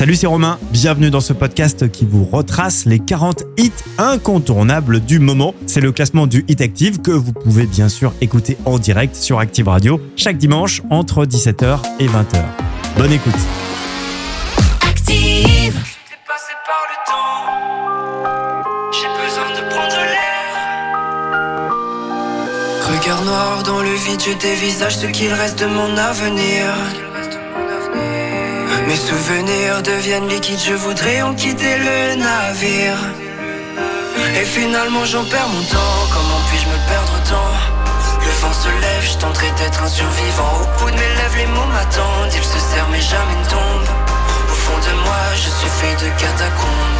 Salut, c'est Romain. Bienvenue dans ce podcast qui vous retrace les 40 hits incontournables du moment. C'est le classement du Hit Active que vous pouvez bien sûr écouter en direct sur Active Radio chaque dimanche entre 17h et 20h. Bonne écoute. Active. passé par le temps. J'ai besoin de prendre l'air. Regard noir dans le vide, je dévisage ce qu'il reste de mon avenir. Mes souvenirs deviennent liquides, je voudrais en quitter le navire. Et finalement j'en perds mon temps, comment puis-je me perdre tant Le vent se lève, je tenterai d'être un survivant. Au bout de mes lèvres, les mots m'attendent, ils se serrent mais jamais ne tombent. Au fond de moi, je suis fait de catacombes.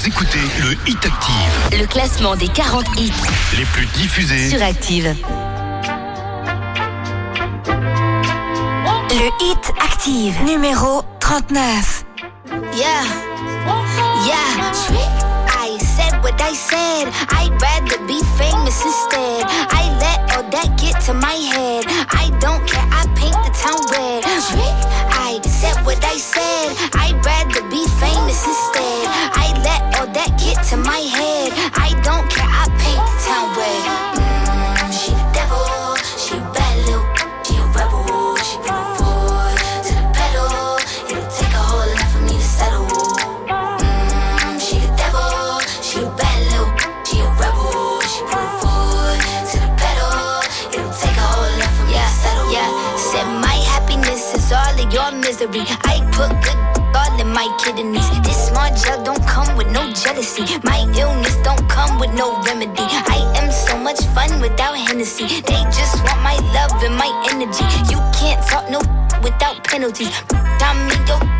Vous écoutez le Hit Active. Le classement des 40 hits les plus diffusés sur Active. Le Hit Active, numéro 39. Yeah, yeah. I said what I said. I'd rather be famous instead. I let all that get to my head. I put good all in my kidneys. This smart gel don't come with no jealousy. My illness don't come with no remedy. I am so much fun without Hennessy. They just want my love and my energy. You can't talk no without penalties. Your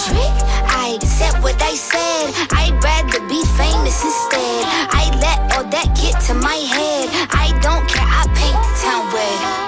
I said what I said. I'd rather be famous instead. I let all that get to my head. I don't care, I paint the town red.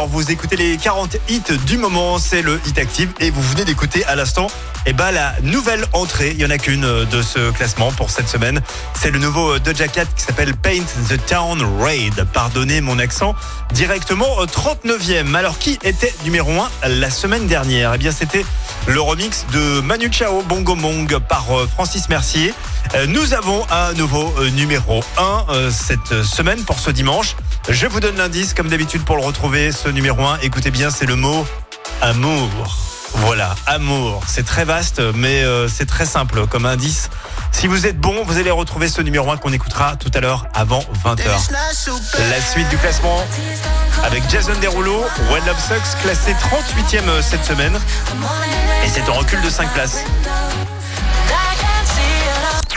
vous écoutez les 40 hits du moment, c'est le Hit Active et vous venez d'écouter à l'instant eh ben, la nouvelle entrée, il n'y en a qu'une euh, de ce classement pour cette semaine. C'est le nouveau euh, Doja Cat qui s'appelle Paint the Town Raid. Pardonnez mon accent. Directement au 39e. Alors qui était numéro 1 la semaine dernière? Eh bien c'était le remix de Manu Chao Bongo Mong par euh, Francis Mercier. Nous avons à nouveau numéro 1 cette semaine pour ce dimanche. Je vous donne l'indice comme d'habitude pour le retrouver Numéro 1, écoutez bien, c'est le mot amour. Voilà, amour. C'est très vaste, mais euh, c'est très simple comme indice. Si vous êtes bon, vous allez retrouver ce numéro 1 qu'on écoutera tout à l'heure avant 20h. La suite du classement avec Jason Derulo, When Love Sucks, classé 38e cette semaine. Et c'est en recul de 5 places.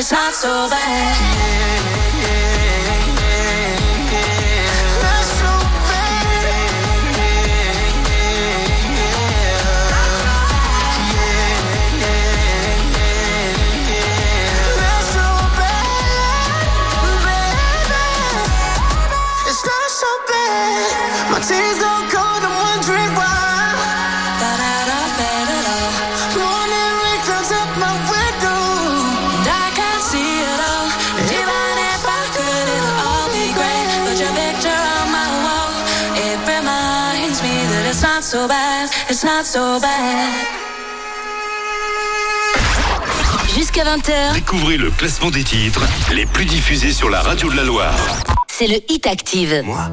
it's not so bad. Not Jusqu'à 20h. Découvrez le classement des titres les plus diffusés sur la radio de la Loire. C'est le Hit Active. Moi,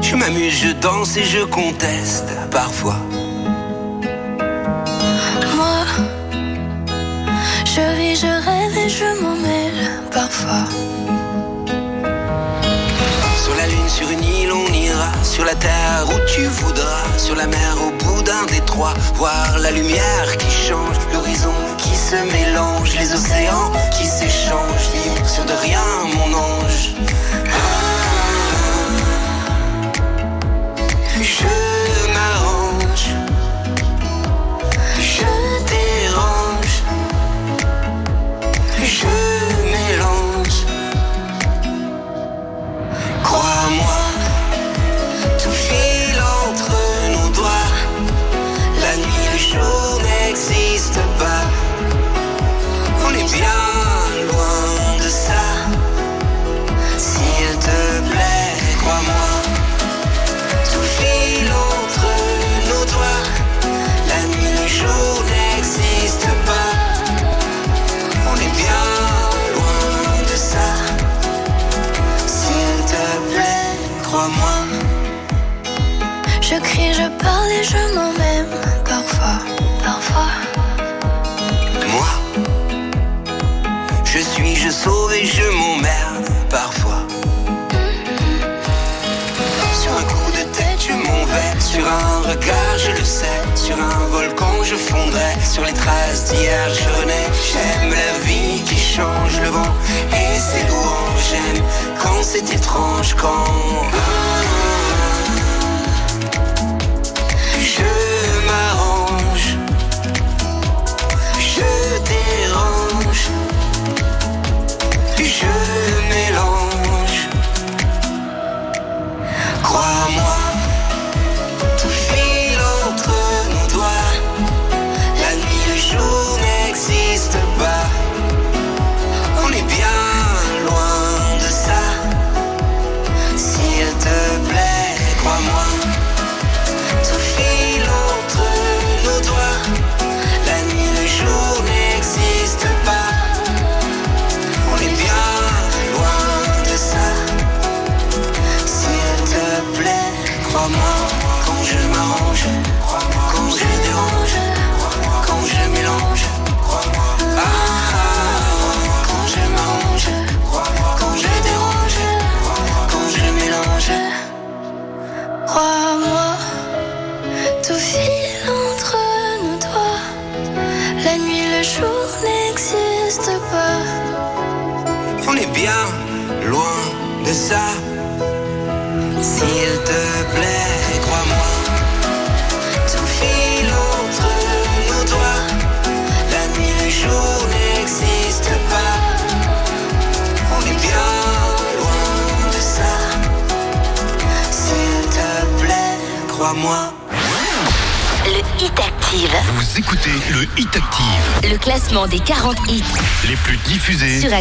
je m'amuse, je danse et je conteste parfois. Moi, je vis, je rêve et je m'en mêle parfois. sur la terre où tu voudras, sur la mer au bout d'un détroit, voir la lumière qui change, l'horizon qui se mélange, les océans qui s'échangent, vivre sur de rien, mon ange. parler, je m'en même parfois, parfois. Moi, je suis, je sauve et je m'emmerde parfois. Sur un coup de tête, je m'en vais. Sur un regard, je le sais. Sur un volcan, je fondrai. Sur les traces d'hier, je renais. J'aime la vie qui change le vent et ses louanges. J'aime quand c'est étrange, quand. Fusée sur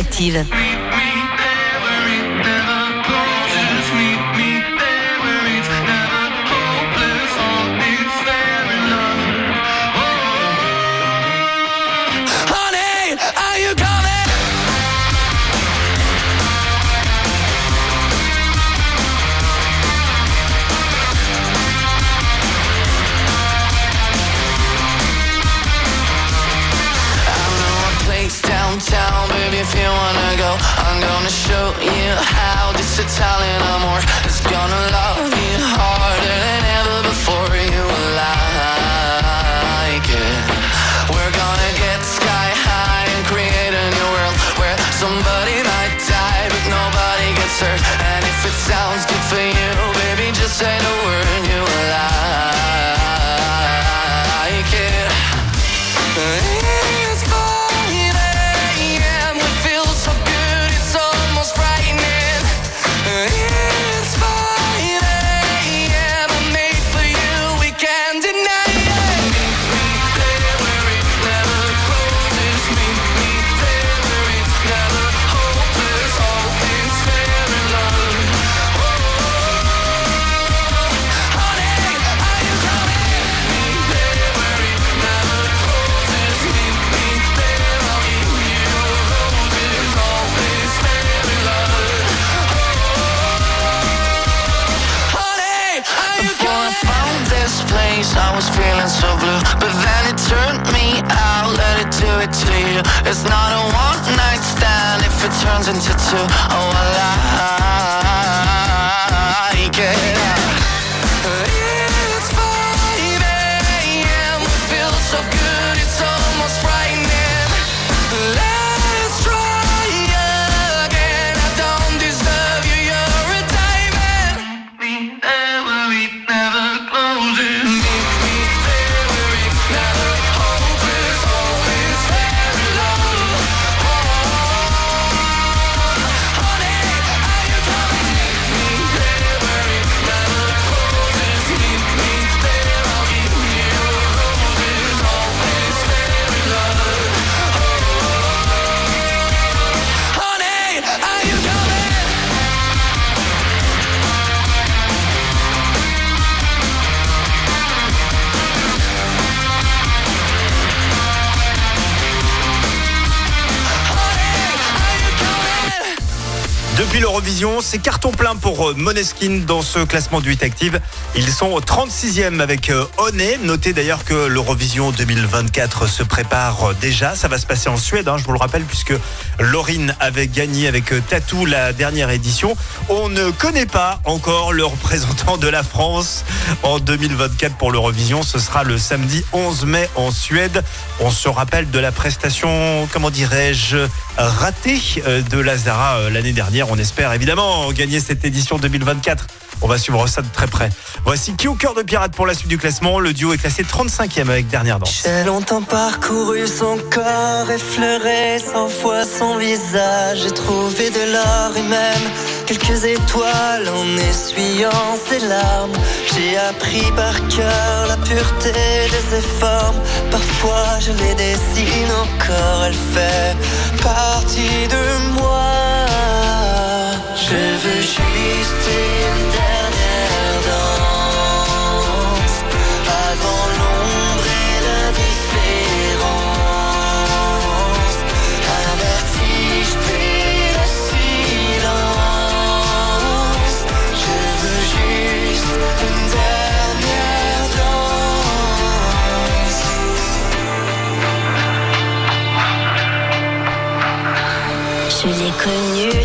l'Eurovision, c'est carton plein pour euh, Moneskin dans ce classement du Hit Active. Ils sont au 36e avec euh, Honey. Notez d'ailleurs que l'Eurovision 2024 se prépare euh, déjà. Ça va se passer en Suède, hein, je vous le rappelle, puisque Laurine avait gagné avec Tatou la dernière édition. On ne connaît pas encore le représentant de la France en 2024 pour l'Eurovision. Ce sera le samedi 11 mai en Suède. On se rappelle de la prestation, comment dirais-je, ratée de Lazara l'année dernière. On espère évidemment gagner cette édition 2024. On va suivre ça de très près. Voici qui au cœur de pirate pour la suite du classement. Le duo est classé 35e avec dernière danse. J'ai longtemps parcouru son corps, effleuré cent fois son visage. J'ai trouvé de l'or et même quelques étoiles en essuyant ses larmes. J'ai appris par cœur la pureté de ses formes. Parfois je les dessine encore, elle fait partie de moi. Je veux juste une dernière danse avant l'ombre et l'indifférence. Un vertige puis le silence. Je veux juste une dernière danse. Je l'ai connu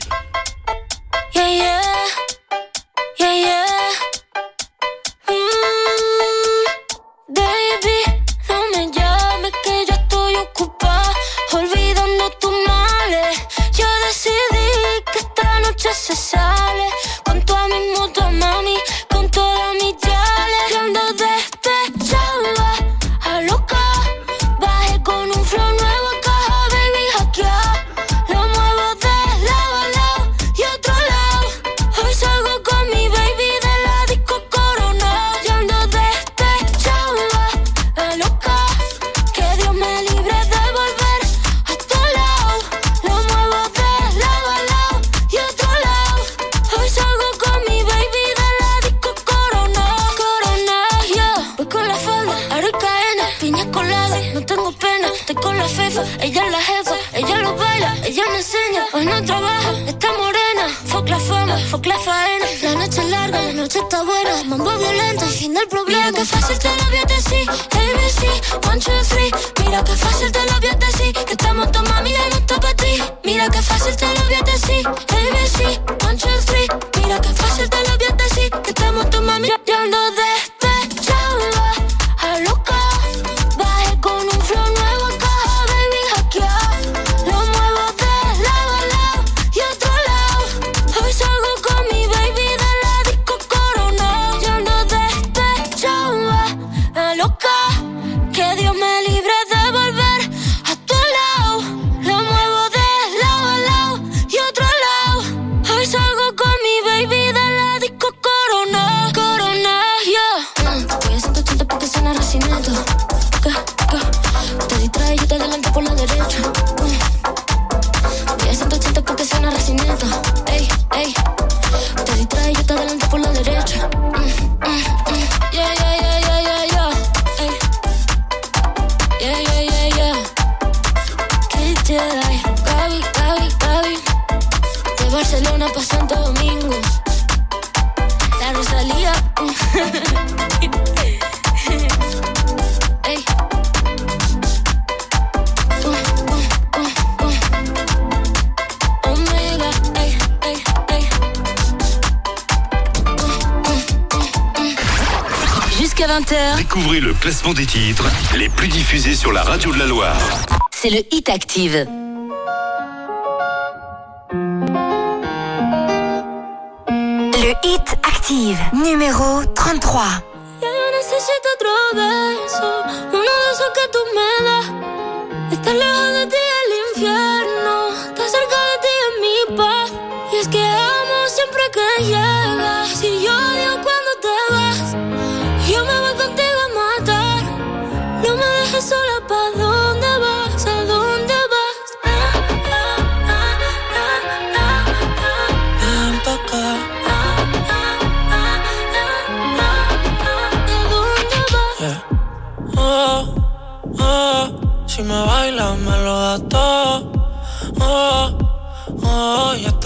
le Hit Active.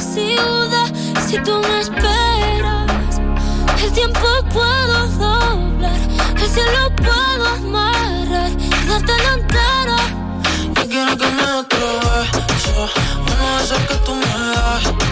ciudad si tú me esperas. El tiempo puedo doblar, el cielo puedo amarrar y darte la entera. Yo quiero que me otro beso, uno de que tú me das.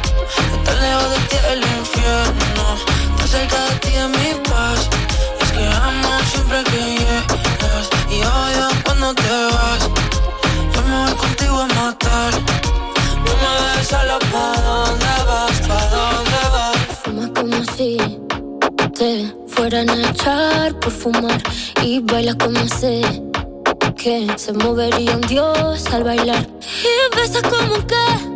que fueran a echar por fumar y bailas como sé que se movería un dios al bailar. Y besas como que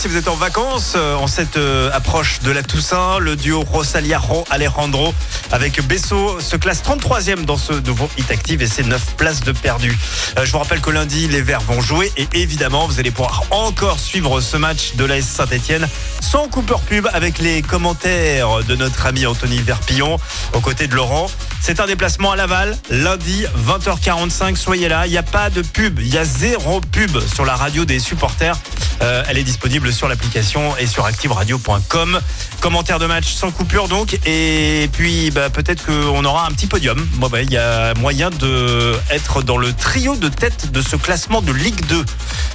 si vous êtes en vacances euh, en cette euh, approche de la Toussaint. Le duo Rosalia Ro Alejandro avec Besso se classe 33e dans ce nouveau Hit Active et c'est 9 places de perdu. Euh, je vous rappelle que lundi, les Verts vont jouer et évidemment, vous allez pouvoir encore suivre ce match de l'AS Saint-Etienne sans coupeur pub avec les commentaires de notre ami Anthony Verpillon aux côtés de Laurent. C'est un déplacement à Laval, lundi 20h45. Soyez là, il n'y a pas de pub, il y a zéro pub sur la radio des supporters. Euh, elle est disponible sur l'application et sur activeradio.com. Commentaire de match sans coupure donc. Et puis bah, peut-être qu'on aura un petit podium. Bon, bah, Il y a moyen de être dans le trio de tête de ce classement de Ligue 2.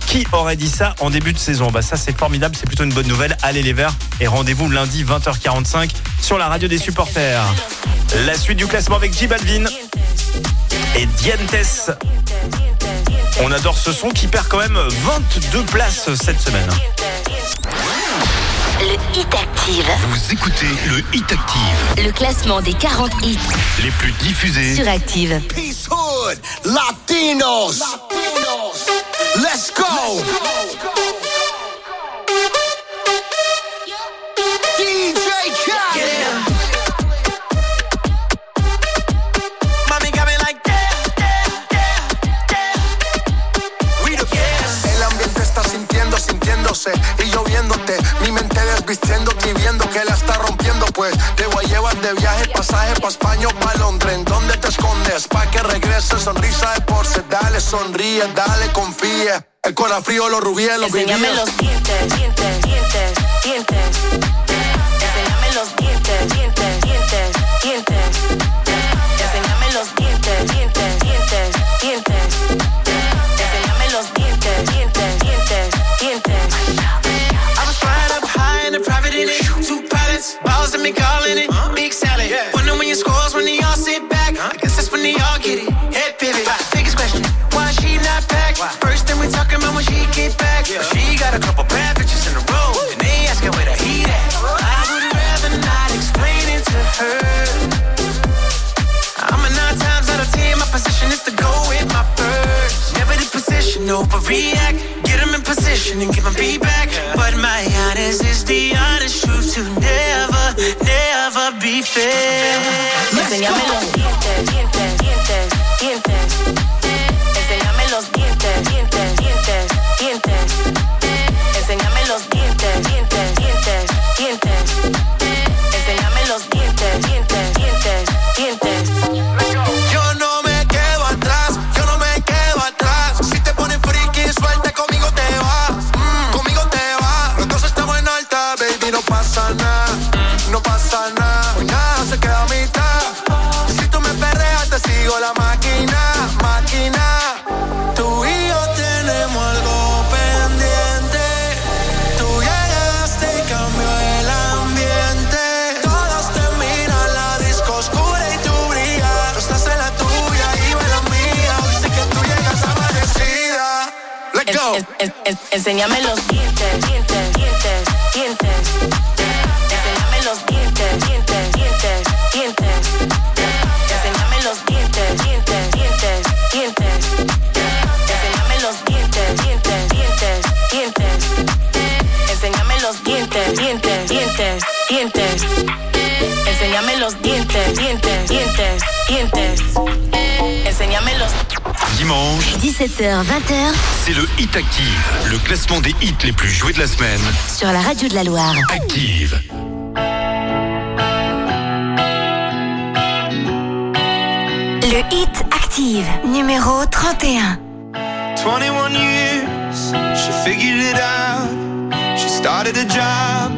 Qui aurait dit ça en début de saison? Bah, Ça c'est formidable, c'est plutôt une bonne nouvelle. Allez les Verts et rendez-vous lundi 20h45 sur la radio des supporters. La suite du classement avec J Balvin et Dientes. On adore ce son qui perd quand même 22 places cette semaine. Le Hit Active. Vous écoutez le Hit Active, Le classement des 40 hits les plus diffusés. sur Active. Peace Hood, Latinos. Let's go. Y yo viéndote. Mi mente desvistiéndote y viendo que la está rompiendo. Pues te voy a llevar de viaje, pasaje pa' España o pa' Londres. ¿En dónde te escondes? Pa' que regrese, sonrisa de porce. Dale, sonríe, dale, confía. El corazón frío, los rubíes, los Enséñame los dientes, dientes, dientes, dientes. Los dientes, dientes, dientes, dientes. Me calling it. Big salad. Wonder when your scores when they all sit back. I guess that's when they all get it. Head pivot. Biggest question, why she not back? Why? First thing we talking about when she get back. Yeah. She got a couple bad bitches in a row. And they asking where the heat at. I would rather not explain it to her. I'm a nine times out of ten. My position is to go with my first. Never the position, overreact. Get them in position and give them feedback. But my honest is the honest truth to never, never. Enséñame los dientes, dientes, dientes, dientes. Enséñame los dientes, dientes, dientes, dientes. Enséñame los dientes, dientes. Enséñame los dimanche, 17h, 20h, c'est le Hit Active, le classement des hits les plus joués de la semaine. Sur la radio de la Loire. Active. Le Hit Active, numéro 31. 21 years, she figured it out. She started a job.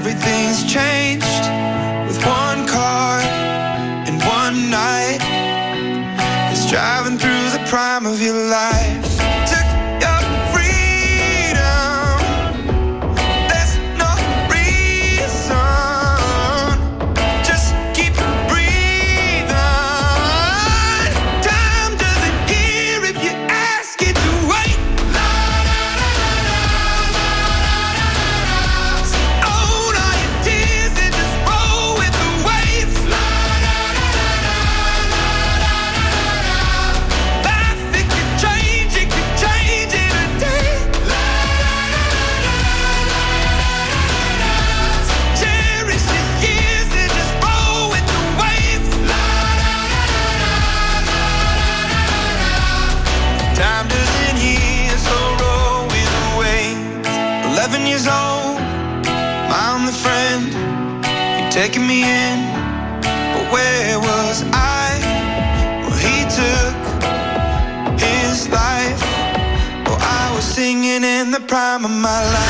Everything's changed with one car and one night. It's driving through the prime of your life. my life.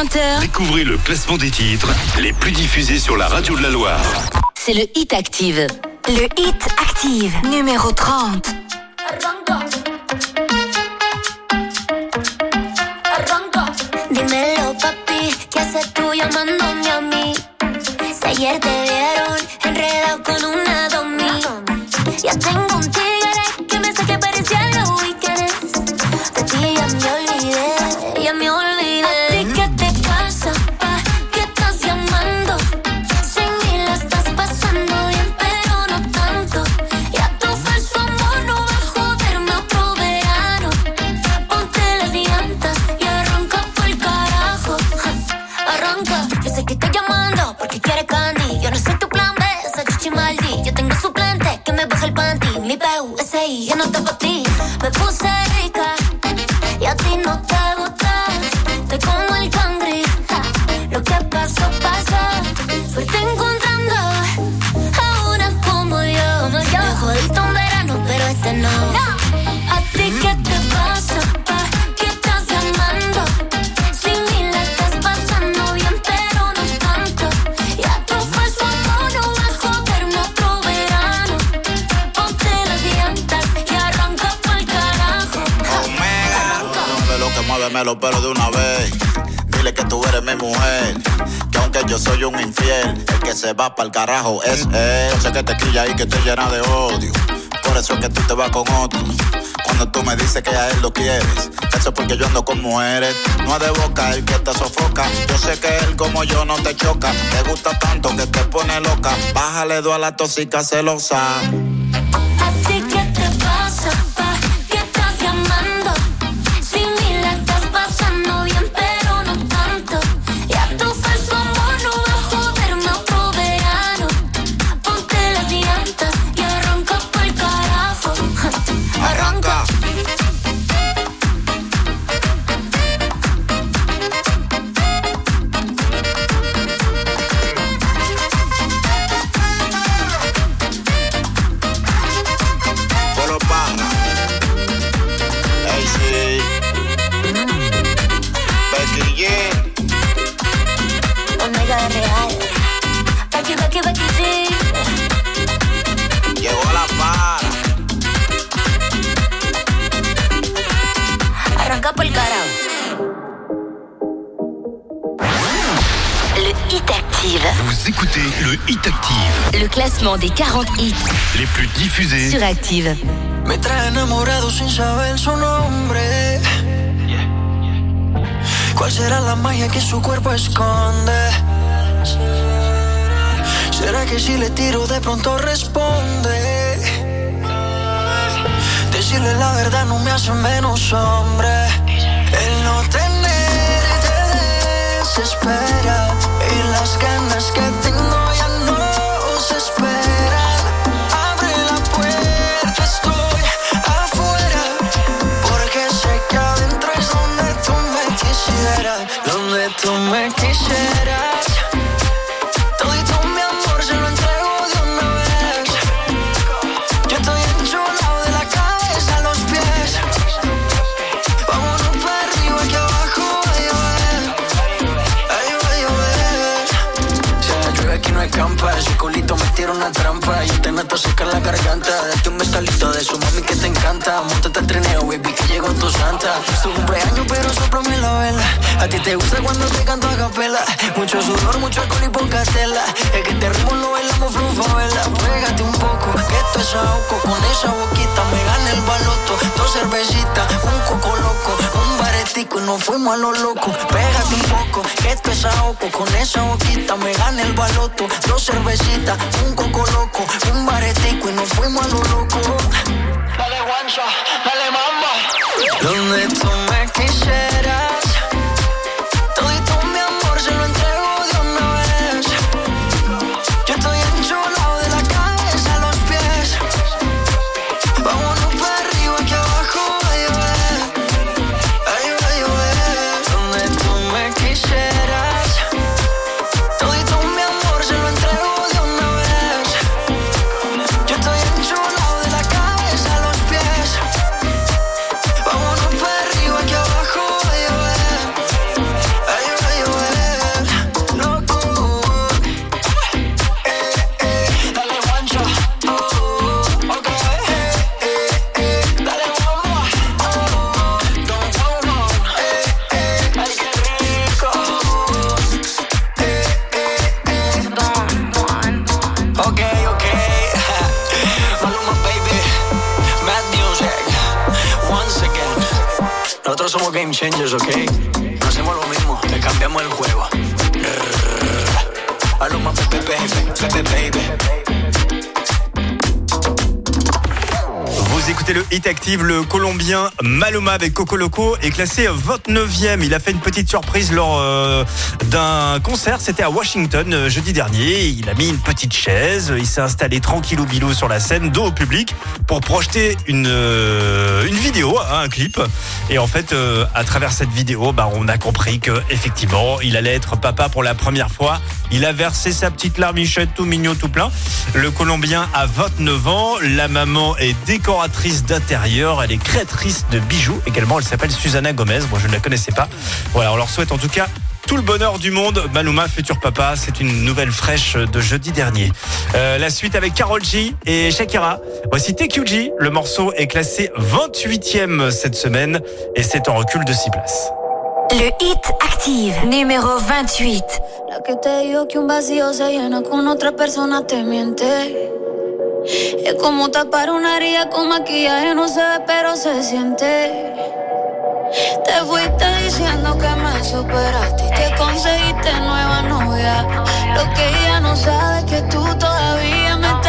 20h. Découvrez le classement des titres les plus diffusés sur la radio de la Loire. C'est le Hit Active. Le Hit Active, numéro 30. Arranca. Arranca. Dímelo, papi, ¿qué haces tú llamándome a mí? Si ayer te vieron enredado con una domi. Yo tengo un tigre ti, yo no toco a ti. Me puse rica y a ti no te gusta. Dímelo, pero de una vez. Dile que tú eres mi mujer. Que aunque yo soy un infiel, el que se va pa'l carajo es él. Yo sé que te quilla y que te llena de odio. Por eso es que tú te vas con otro. Cuando tú me dices que a él lo quieres, eso es porque yo ando con mujeres. No es de boca el que te sofoca. Yo sé que él como yo no te choca. Te gusta tanto que te pone loca. Bájale dos a la tosica celosa. Classement des 40 hits les plus diffusés. sur Active. Me trae enamorado sin saber su nombre. ¿Cuál será la magia que su cuerpo esconde? ¿Será que si le tiro de pronto responde? Decirle la verdad no me hace menos hombre. El no tenerte desespera. Y las ganas que tengo tú me quisieras. Todito mi amor se lo entrego de una vez. Yo estoy enchulado de la cabeza a los pies. Vámonos para arriba que abajo va a llover. Ay, va a aquí no hay campa. Ese culito me tira una trampa. Yo te meto seca la garganta. Date un encanta. Montate al trineo, baby, que llegó tu santa. Es tu cumpleaños, pero soplame la vela. A ti te gusta cuando te canto a capela. Mucho sudor, mucho alcohol y poca tela. Es que te ritmo lo bailamos vela. Pégate un poco, que esto es ahogo. Con esa boquita me gana el baloto. Dos cervecitas, un coco loco. Un baretico y nos fuimos a lo loco. Pégate un poco, que esto es ahogo. Con esa boquita me gana el baloto. Dos cervecitas, un coco loco. Un baretico y nos fuimos a lo loco cancha, dale mamba. ¿Dónde Vous écoutez le Hit Active, le Colombien Maluma avec Coco Loco est classé 29e. Il a fait une petite surprise lors euh, d'un concert, c'était à Washington euh, jeudi dernier. Il a mis une petite chaise, il s'est installé tranquillou bilou sur la scène, dos au public, pour projeter une, euh, une vidéo, hein, un clip. Et en fait, euh, à travers cette vidéo, bah, on a compris que effectivement, il allait être papa pour la première fois. Il a versé sa petite larmichette tout mignon, tout plein. Le Colombien a 29 ans. La maman est décoratrice d'intérieur. Elle est créatrice de bijoux également. Elle s'appelle Susanna Gomez. Moi, je ne la connaissais pas. Voilà, on leur souhaite en tout cas tout le bonheur du monde, Malouma, futur papa, c'est une nouvelle fraîche de jeudi dernier. Euh, la suite avec Carol G et Shakira. Voici TQG, le morceau est classé 28e cette semaine et c'est en recul de 6 places. Le hit active, numéro 28. La que te un se llena te miente. Pero se siente. Te fuiste diciendo que me superaste que conseguiste nueva novia. Lo que ella no sabe es que tú todavía me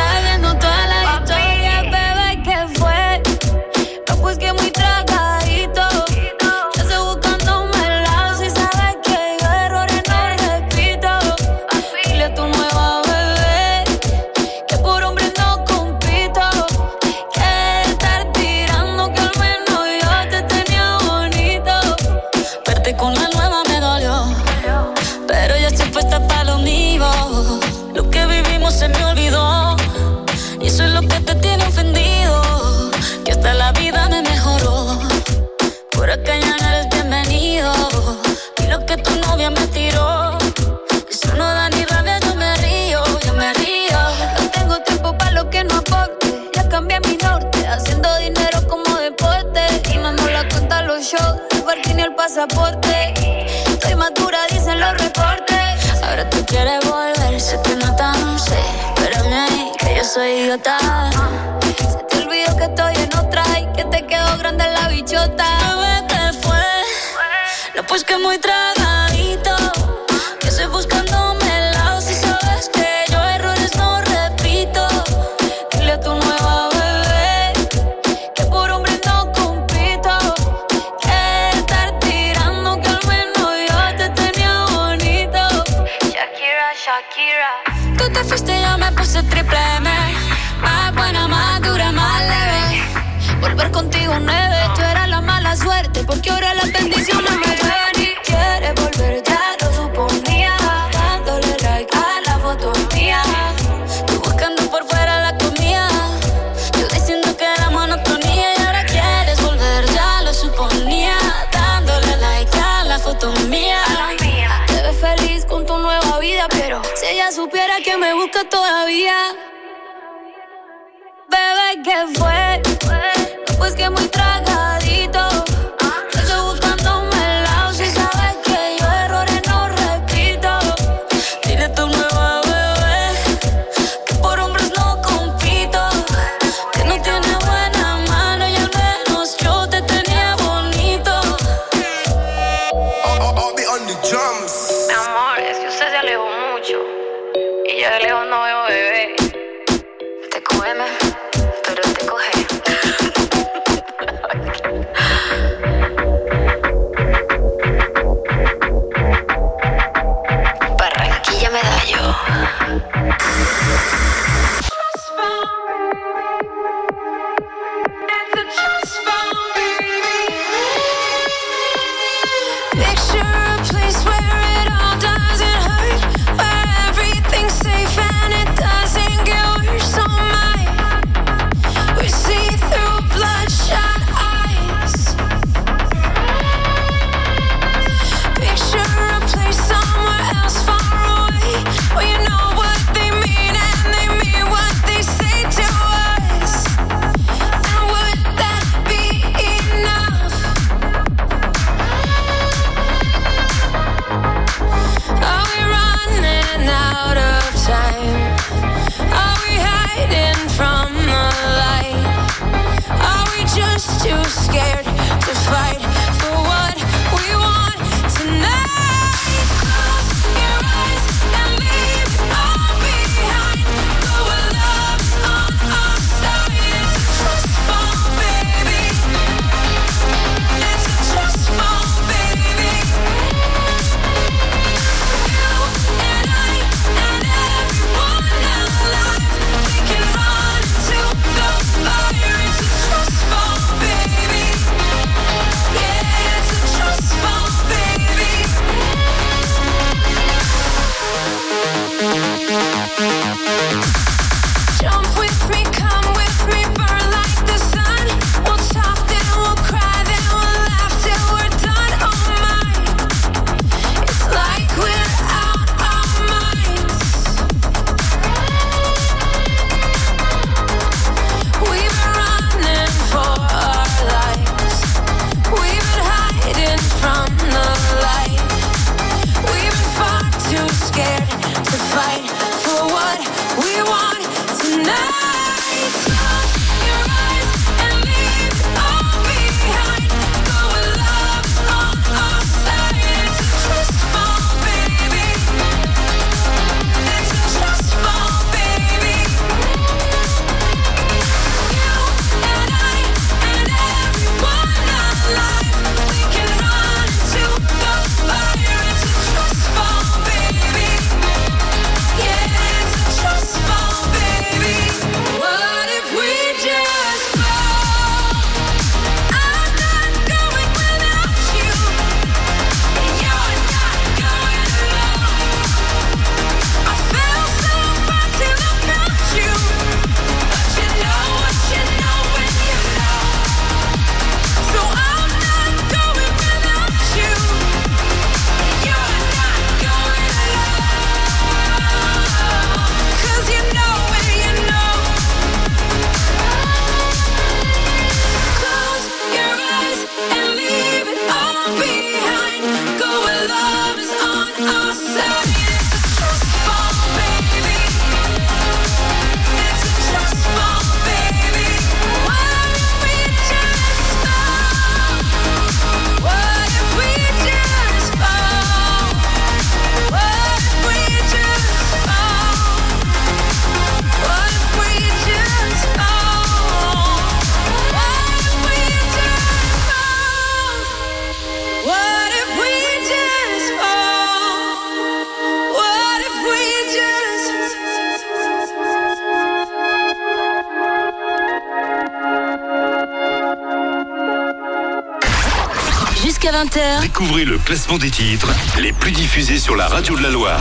Découvrez le classement des titres les plus diffusés sur la radio de la Loire.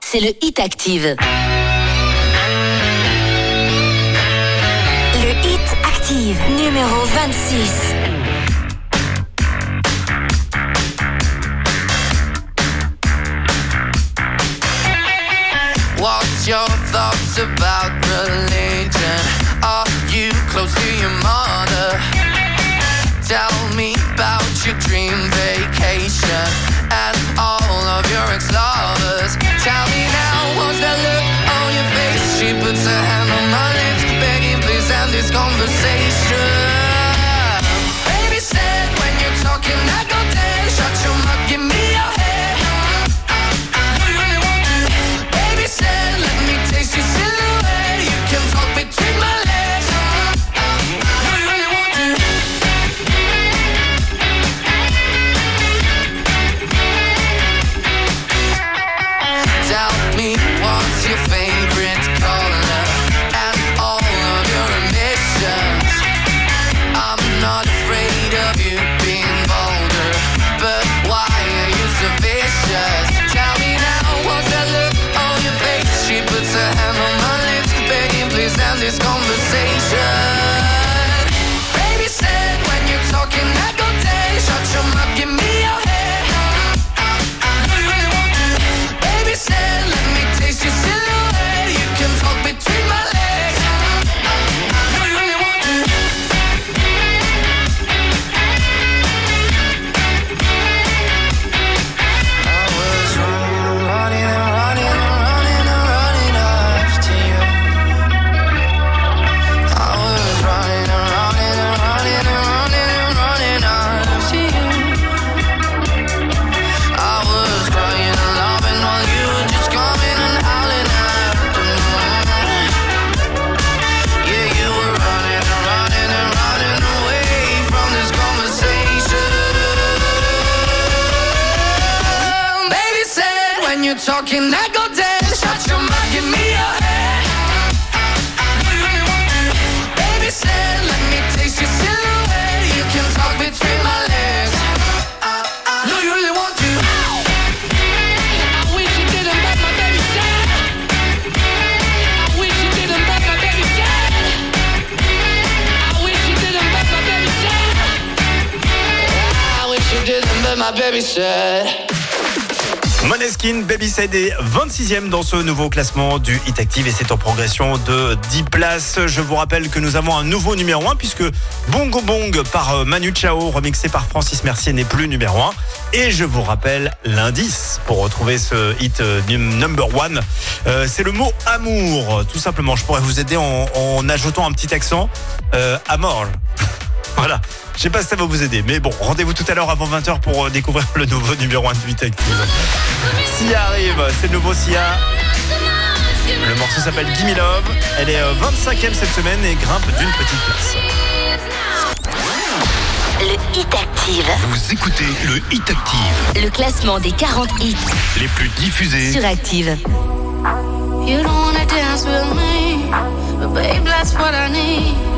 c'est le Hit Active. Le Hit Active, numéro 26. What's your thoughts about religion? Are you close to your mother? Tell me about your dream vacation and all of your ex-lovers. Tell me now, what's that look on your face? She puts her hand on my lips, begging please end this conversation. Baby said when you're talking, I go dead. Shut your mouth, give me your head. When I go dead. Shut your mouth, give me your to? Baby said, let me taste your silhouette. You can talk between my legs. Do you really want to? I wish you didn't my baby sad. I wish you didn't my baby sad. I wish you didn't my baby sad. I wish you didn't my baby sad. Moneskin, Baby est 26e dans ce nouveau classement du Hit Active et c'est en progression de 10 places. Je vous rappelle que nous avons un nouveau numéro 1 puisque Bongo Bong par euh, Manu Chao, remixé par Francis Mercier, n'est plus numéro 1. Et je vous rappelle l'indice pour retrouver ce hit euh, num- number 1. Euh, c'est le mot amour, tout simplement. Je pourrais vous aider en, en ajoutant un petit accent. Euh, amour. Voilà. Je sais pas si ça va vous aider, mais bon, rendez-vous tout à l'heure avant 20h pour euh, découvrir le nouveau numéro 1 de 8 Active. Sia arrive, c'est le nouveau Sia. Le morceau s'appelle Gimme Love. Elle est euh, 25e cette semaine et grimpe d'une petite place. Le Hit Active. Vous écoutez le Hit Active, Le classement des 40 hits les plus diffusés sur Active. You don't wanna dance with me, but babe, that's what I need.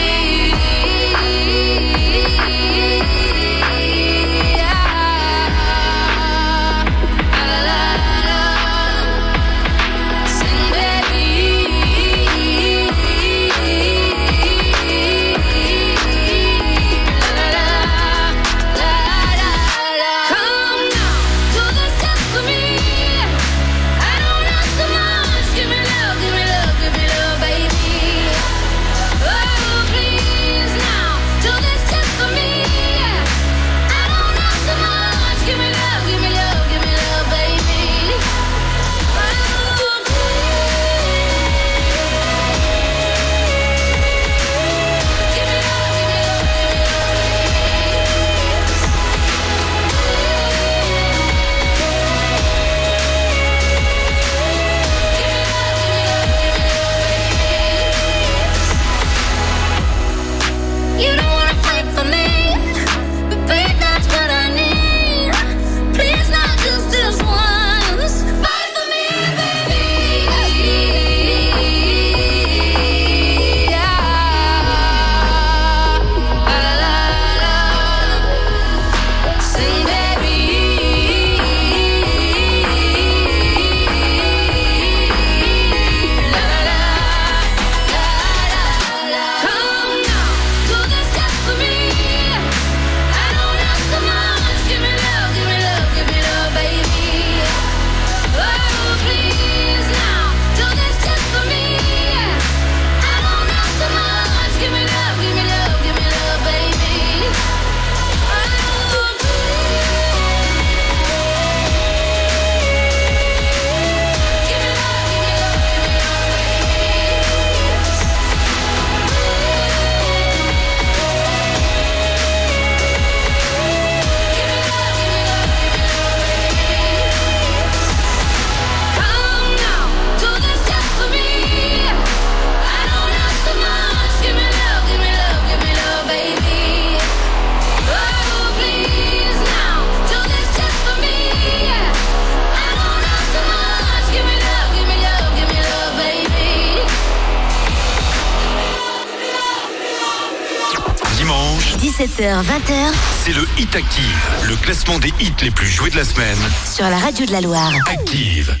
17h, 20h c'est le Hit Active, le classement des hits les plus joués de la semaine. sur la radio de la Loire. Active.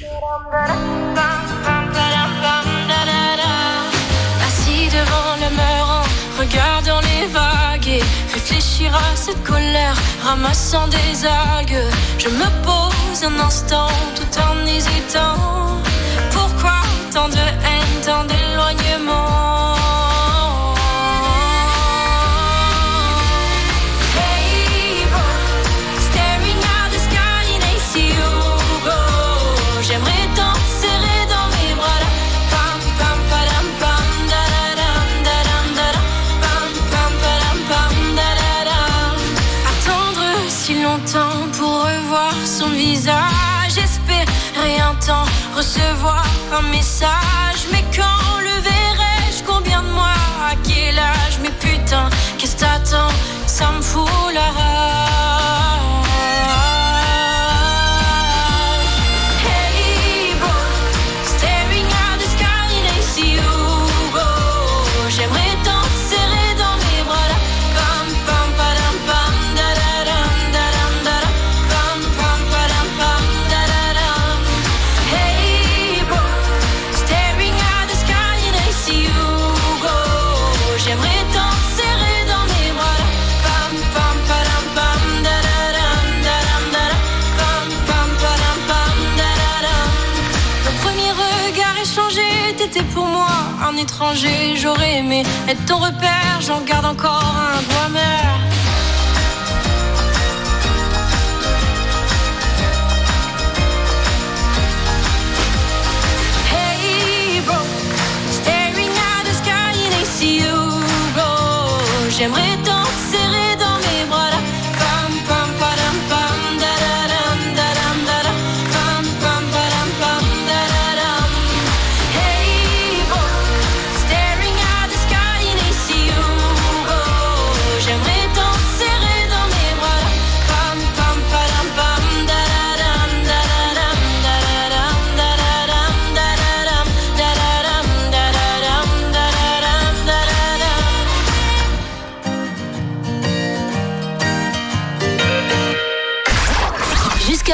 Assis devant le mur en regardant les vagues et réfléchir à cette colère, ramassant des algues. Je me pose un instant tout en hésitant. Pourquoi tant de haine, tant d'éloignement? T'attends Ça me fout Être ton repère, j'en garde encore.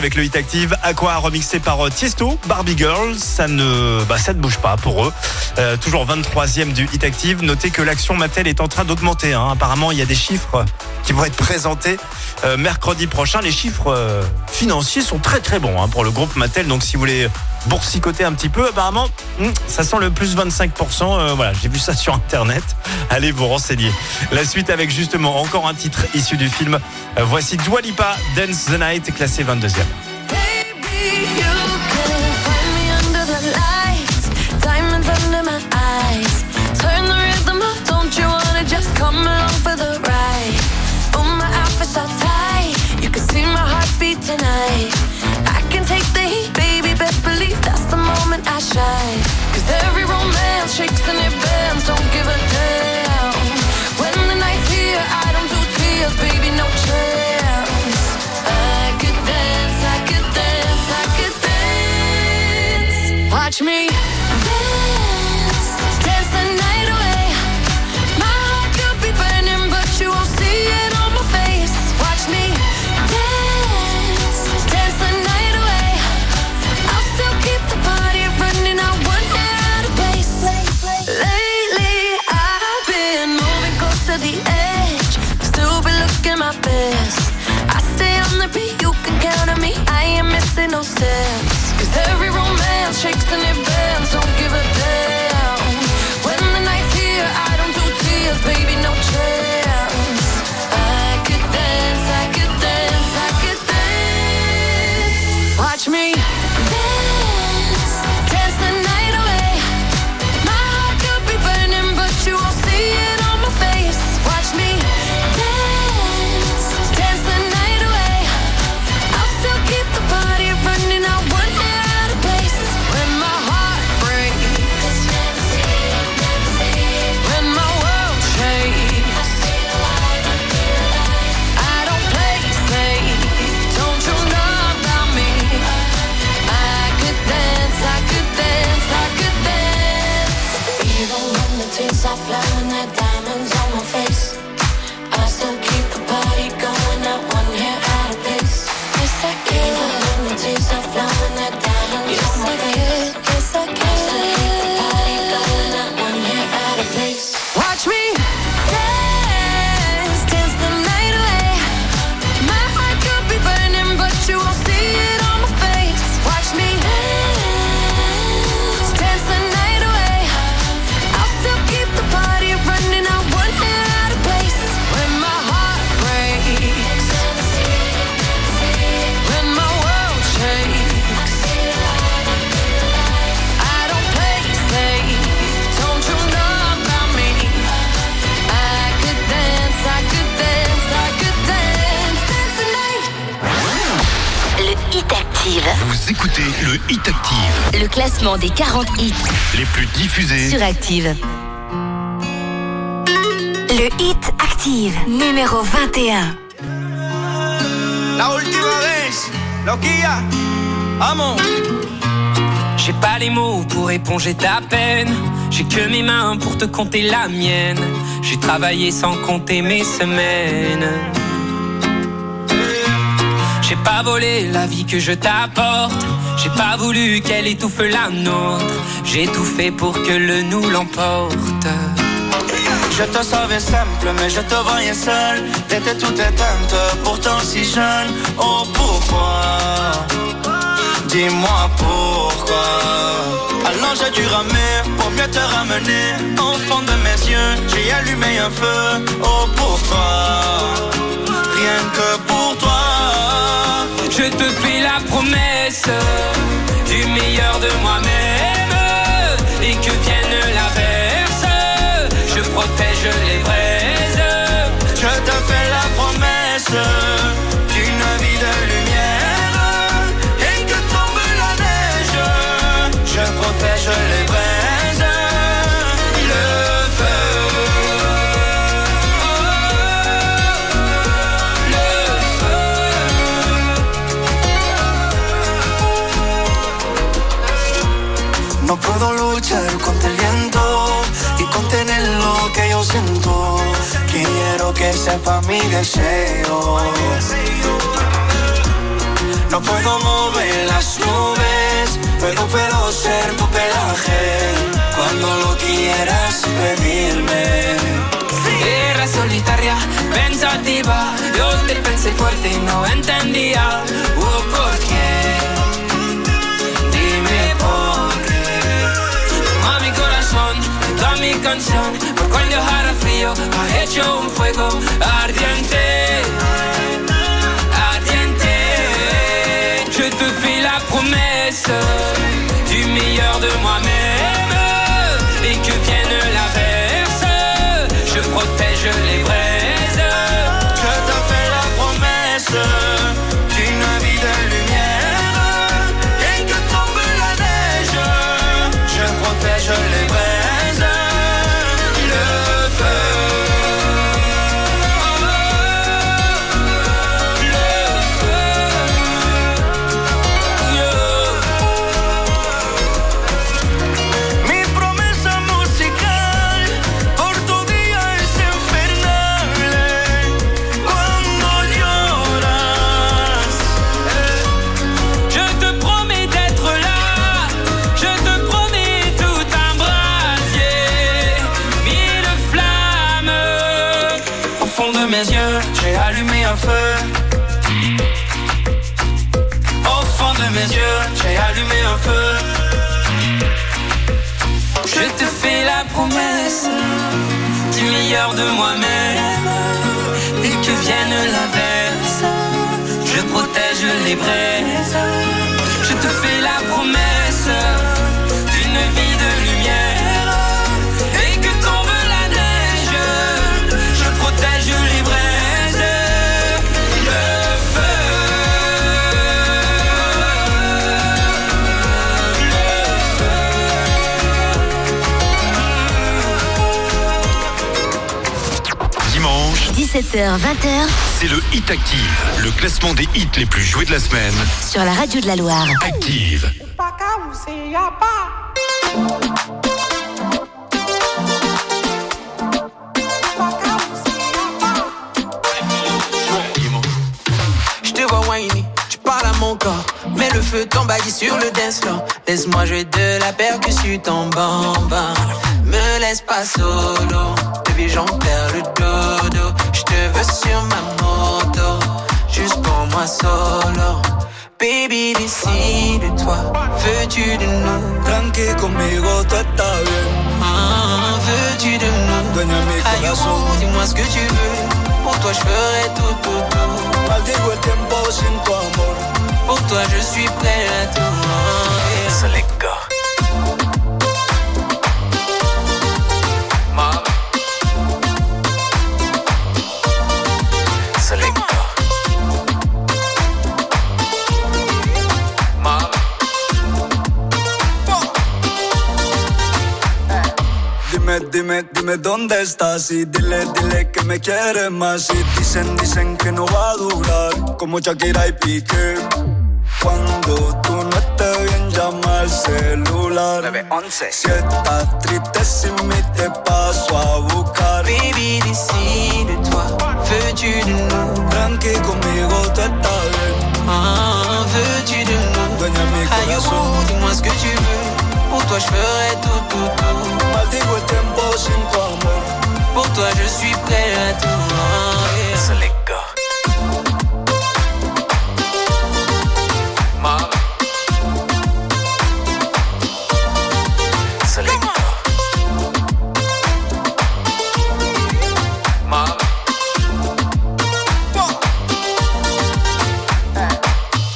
avec le Hit Active. Aqua remixé par euh, Tiesto, Barbie Girl. Ça ne, bah, ça ne bouge pas pour eux. Euh, toujours 23e du Hit Active. Notez que l'action Mattel est en train d'augmenter. Hein. Apparemment, il y a des chiffres euh, qui vont être présentés mercredi prochain. Les chiffres financiers sont très très bons hein, pour le groupe Mattel. Donc si vous voulez boursicoter un petit peu. Apparemment, hmm, ça sent le plus 25%. Euh, voilà, j'ai vu ça sur Internet. Allez vous renseigner. La suite avec justement encore un titre issu du film. Euh, voici Dua Lipa, Dance the Night, classé 22e. Classement des 40 hits Les plus diffusés. sur Active. Le Hit Active, numéro 21. La última vez, loquilla, amo. J'ai pas les mots pour éponger ta peine. J'ai que mes mains pour te compter la mienne. J'ai travaillé sans compter mes semaines. J'ai pas volé la vie que je t'apporte. J'ai pas voulu qu'elle étouffe la nôtre. J'ai tout fait pour que le nous l'emporte. Je te savais simple, mais je te voyais seul. T'étais toute éteinte, pourtant si jeune. Oh pourquoi? Dis-moi pourquoi. Alors j'ai dû ramer pour mieux te ramener. Fond de mes yeux, j'ai allumé un feu. Oh pourquoi? Rien que pour toi. Je te fais promesse du meilleur de moi-même et que vienne l'averse, je protège les braises. Je te fais la promesse Quiero que sepa mi deseo. No puedo mover las nubes, pero puedo ser tu pelaje cuando lo quieras pedirme. Era solitaria, pensativa, yo te pensé fuerte y no entendía oh, por qué. Je te fais la promesse du meilleur de moi-même. Et que vienne l'averse, je protège les braises. J'ai allumé un feu. Je te fais la promesse du meilleur de moi-même. Et que vienne l'averse, je protège les braises. Je te fais la 17h-20h, c'est le Hit Active, le classement des hits les plus joués de la semaine. Sur la radio de la Loire. Active. Je te vois whiny, tu parles à mon corps. Mets le feu, t'emballe sur le dance floor. Laisse-moi jouer de la percussion, ton bambin. Me laisse pas solo, baby, j'en perds le dos. Je te veux sur ma moto, juste pour moi solo. Baby décide-toi, veux-tu de nous? Tranqui conmigo, tú estás bien. Ah, veux-tu de nous? Dueña mi corazón. dis-moi ce que tu veux. Pour toi, je ferai tout, tout, tout. Maldigo el tiempo sin tu amor. Pour toi, je suis prêt à tout. Dime, dime, dónde estás y dile, dile que me quieres más y dicen, dicen que no va a durar como Shakira y Piqué. Cuando tú no estés bien llama al celular. Si estás triste sin mí te paso a buscar. Baby, décide-toi, veux-tu de nous? Tranqui conmigo tú estás bien. Ah, veux-tu de nous? Dueña de mi corazón. oh, dis-moi ce que tu veux. Pour toi, je ferai tout, tout, tout. Maldigo el tiempo sin tu amor. Pour toi, je suis prêt à tout.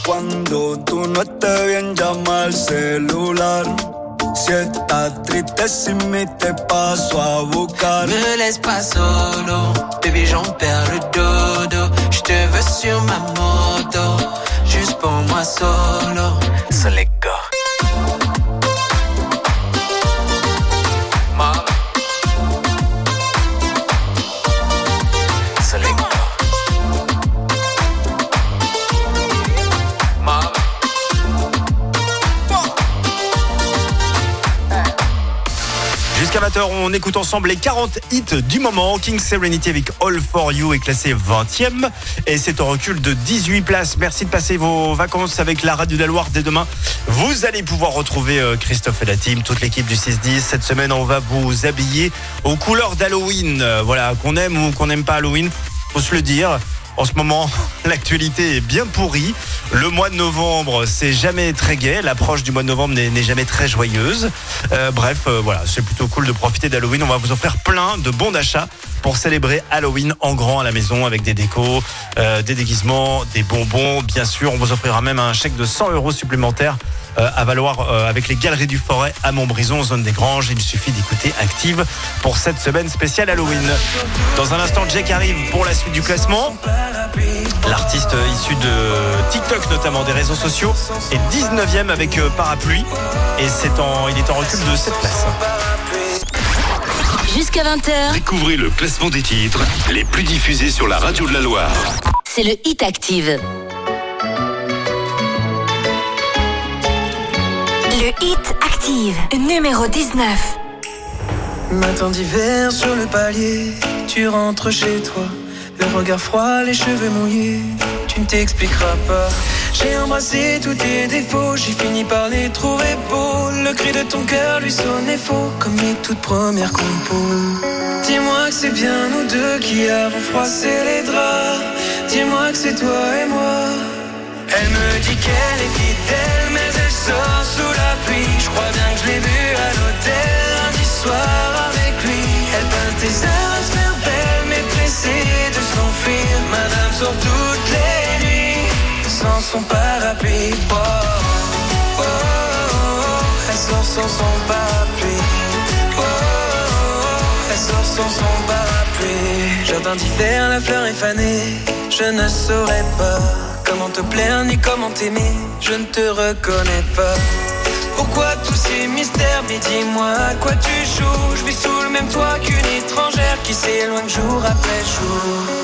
Cuando tú no estés bien, llama al celular. Si estás triste sin mí, te paso a buscar. Me laisse pas solo, baby, j'en perds le dodo. Je te veux sur ma moto, juste pour moi solo. Jusqu'à 20h, on écoute ensemble les 40 hits du moment. King Serenity avec All For You est classé 20e et c'est en recul de 18 places. Merci de passer vos vacances avec la Radio de dès demain. Vous allez pouvoir retrouver euh, Christophe et la team, toute l'équipe du 6-10. Cette semaine, on va vous habiller aux couleurs d'Halloween. Euh, Voilà, qu'on aime ou qu'on n'aime pas Halloween, faut se le dire. En ce moment, l'actualité est bien pourrie. Le mois de novembre, c'est jamais très gai. L'approche du mois de novembre n'est jamais très joyeuse. Euh, bref, euh, voilà, c'est plutôt cool de profiter d'Halloween. On va vous offrir plein de bons d'achat pour célébrer Halloween en grand à la maison avec des décos, euh, des déguisements, des bonbons. Bien sûr, on vous offrira même un chèque de 100 euros supplémentaires euh, à valoir euh, avec les Galeries du Forêt à Montbrison, zone des Granges. Il suffit d'écouter Active pour cette semaine spéciale Halloween. Dans un instant, Jack arrive pour la suite du classement. L'artiste issu de TikTok, notamment des réseaux sociaux, est 19e avec Parapluie. Et c'est en, il est en recul de 7 places. Jusqu'à 20h, Découvrez le classement des titres les plus diffusés sur la radio de la Loire. c'est le Hit Active. Le Hit Active, numéro 19. Matin d'hiver sur le palier, tu rentres chez toi. Le regard froid, les cheveux mouillés, tu ne t'expliqueras pas. J'ai embrassé tous tes défauts, j'ai fini par les trouver beaux. Le cri de ton cœur lui sonnait faux, comme mes toutes premières compos. Dis-moi que c'est bien nous deux qui avons froissé les draps. Dis-moi que c'est toi et moi. Elle me dit qu'elle est fidèle, mais elle sort sous la pluie. Je crois bien que je l'ai vue à l'hôtel lundi soir avec lui. Elle peint tes heures à se belle, mais pressée de s'enfuir. Madame sort toutes les nuits sans son parapluie. Oh, oh, oh, oh, elle sort sans son parapluie. Oh, oh, oh, sans son parapluie. Jardin d'hiver, la fleur est fanée. Je ne saurais pas comment te plaire ni comment t'aimer. Je ne te reconnais pas. Pourquoi tous ces mystères? Mais dis-moi à quoi tu joues? Je vis sous le même toit qu'une étrangère Qui s'éloigne jour après jour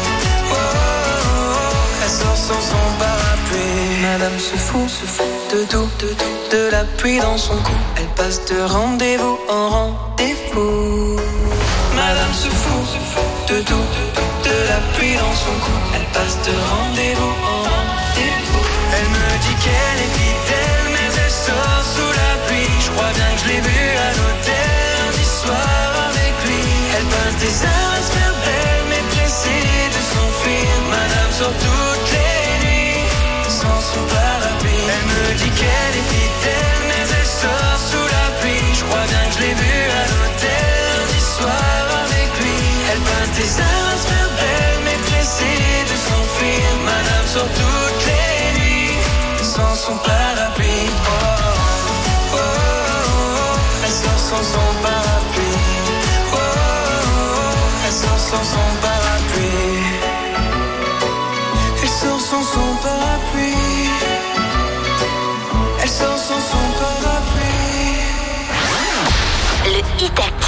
Sort sans son parapluie. Madame se fout, se fout de tout, de tout, de la pluie dans son cou. Elle passe de rendez-vous en rendez-vous. Madame se fout, se fout de tout, de tout, de la pluie dans son cou. Elle passe de rendez-vous en rendez-vous. Elle me dit qu'elle est fidèle, mais elle sort sous la pluie. Je crois bien que je l'ai vue à l'hôtel lundi soir avec lui. Elle peint des heures à se faire belle, mais s'enfuir. Sort toutes les nuits sans son parapluie. Elle me dit qu'elle est fidèle,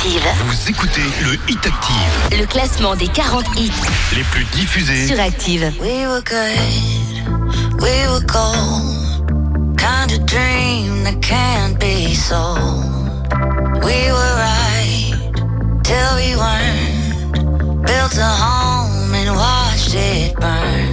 Active. Vous écoutez le Hit Active, Le classement des 40 hits les plus diffusés. sur Active. We were good, we were gold. Kind of dream that can't be sold. We were right till we weren't. Built a home and watched it burn.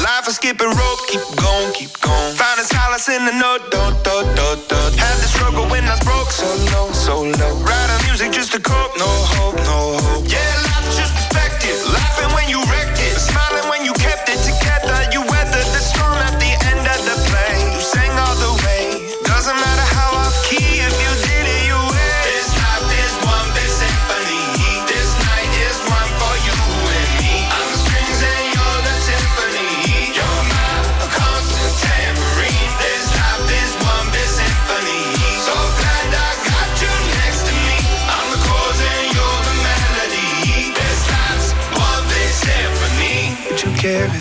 Life is skipping rope, keep going, keep going. Found a solace in the. Had struggle when I was broke, so low, so low. Writing music just to cope, no hope, no hope.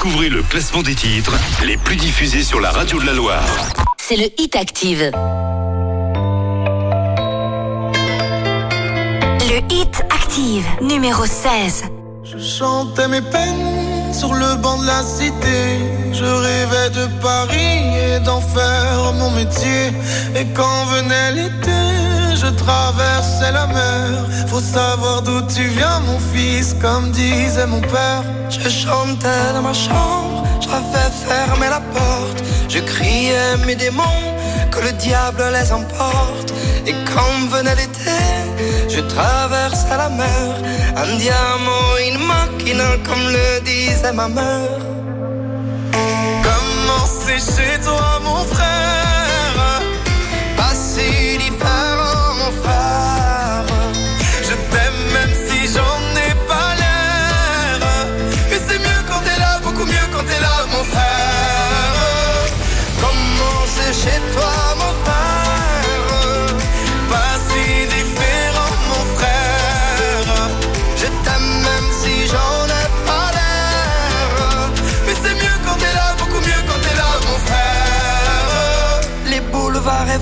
Découvrez le classement des titres les plus diffusés sur la radio de la Loire. c'est le Hit Active. Le Hit Active, numéro 16. Je chantais mes peines sur le banc de la cité. Je rêvais de Paris et d'en faire mon métier. Et quand venait l'été, je traversais la mer. Faut savoir d'où tu viens, mon fils, comme disait mon père. Je chantais dans ma chambre, j'avais fermé la porte. Je criais mes démons, que le diable les emporte. Et quand venait l'été, je traversais la mer. Andiamo in macchina, comme le disait ma mère. Comment c'est chez toi, mon frère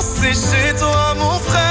C'est chez toi, mon frère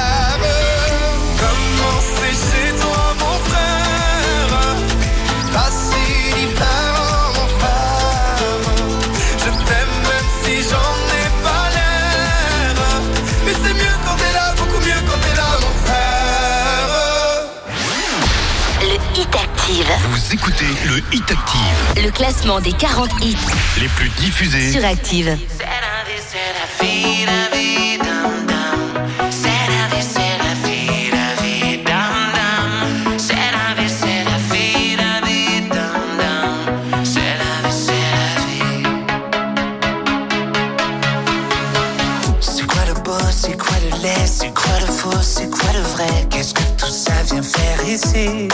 Hit Active. Vous écoutez le Hit Active, Le classement des 40 hits les plus diffusés. sur Active. C'est quoi le beau, c'est quoi le laid, c'est quoi le faux, c'est quoi le vrai? Qu'est-ce que tout ça vient faire ici?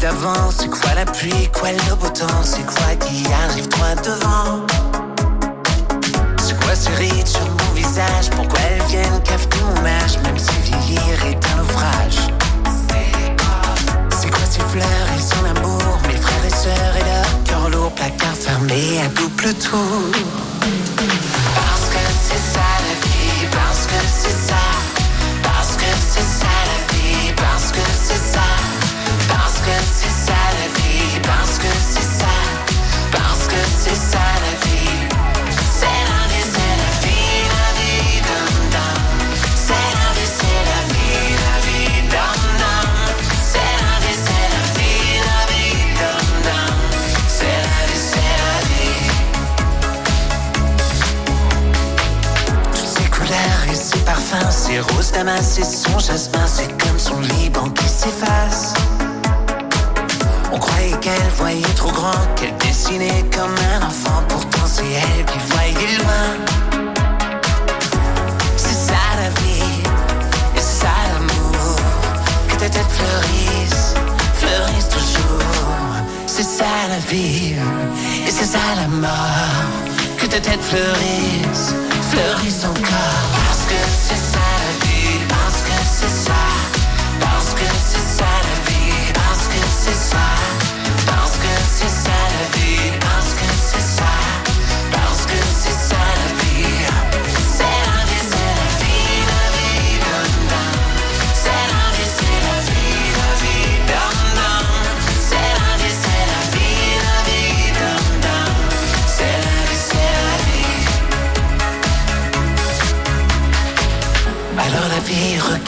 C'est quoi la pluie, quoi le beau temps C'est quoi qui arrive droit devant? C'est quoi ces rides sur mon visage? Pourquoi elles viennent cafeter mon âge Même si vieillir est un naufrage C'est quoi ces fleurs? Et son amour Mes frères et sœurs et leur cœur lourd Placard fermé à double tour. Parce que c'est ça la vie, parce que c'est ça, parce que c'est ça la vie, parce que c'est ça, ces roses damas et son jasmin, c'est comme son Liban qui s'efface. Croyait qu'elle voyait trop grand, qu'elle dessinait comme un enfant, pourtant c'est elle qui voyait loin. C'est ça la vie, et c'est ça l'amour, que ta tête fleurisse, fleurisse toujours. C'est ça la vie, et c'est ça la mort, que ta tête fleurisse, fleurisse encore. Parce que c'est ça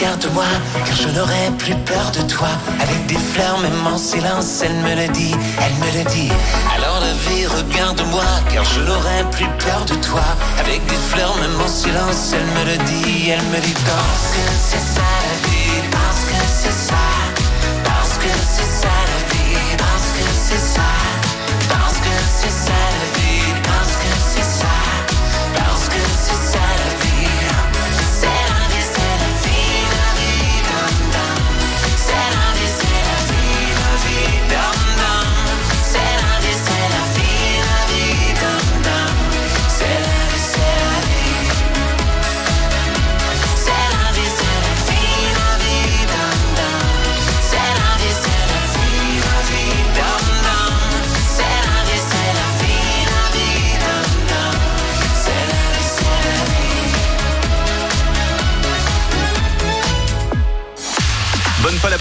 regarde-moi, car je n'aurai plus peur de toi. Avec des fleurs, même en silence, elle me le dit, elle me le dit. Alors la vie, regarde-moi, car je n'aurai plus peur de toi. Avec des fleurs, même en silence, elle me le dit, elle me dit. Que c'est ça la vie,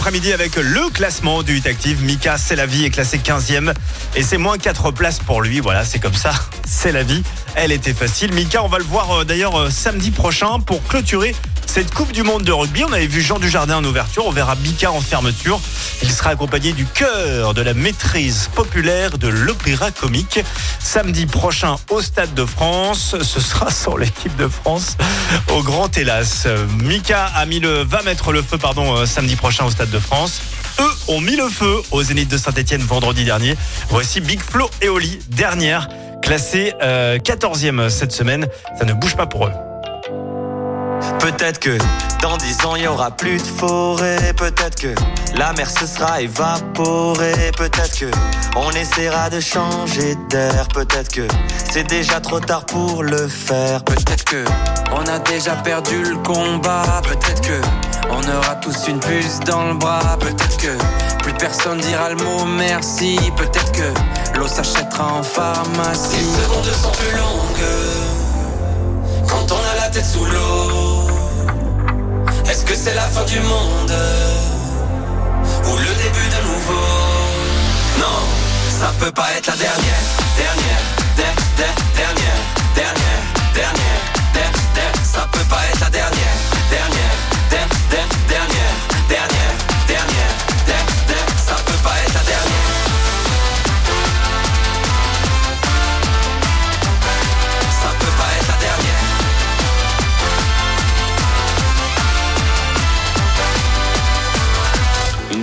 D'après-midi avec le classement du Hit Active. Mika, c'est la vie, est classé 15e. Et c'est moins 4 places pour lui. Voilà, c'est comme ça. C'est la vie. Elle était facile. Mika, on va le voir euh, d'ailleurs euh, samedi prochain pour clôturer cette Coupe du Monde de rugby. On avait vu Jean Dujardin en ouverture. On verra Mika en fermeture. Il sera accompagné du cœur de la maîtrise populaire de l'opéra comique. Samedi prochain au Stade de France. Ce sera sans l'équipe de France au Grand Hélas. Mika a mis le, va mettre le feu, pardon, euh, samedi prochain au Stade de France. Eux ont mis le feu au Zénith de Saint-Etienne vendredi dernier. Voici Big Flo et Oli, dernière, classée euh, 14e cette semaine. Ça ne bouge pas pour eux. Peut-être que dans dix ans il y aura plus de forêt. Peut-être que la mer se sera évaporée. Peut-être que on essaiera de changer d'air. Peut-être que c'est déjà trop tard pour le faire. Peut-être que on a déjà perdu le combat. Peut-être que on aura tous une puce dans le bras. Peut-être que plus personne dira le mot merci. Peut-être que l'eau s'achètera en pharmacie. Les secondes sont plus longues quand on a la tête sous l'eau. Est-ce que c'est la fin du monde ou le début de nouveau? Non, ça peut pas être la dernière, dernière, der, der, dernière, dernière, dernière, der. Ça peut pas être la dernière,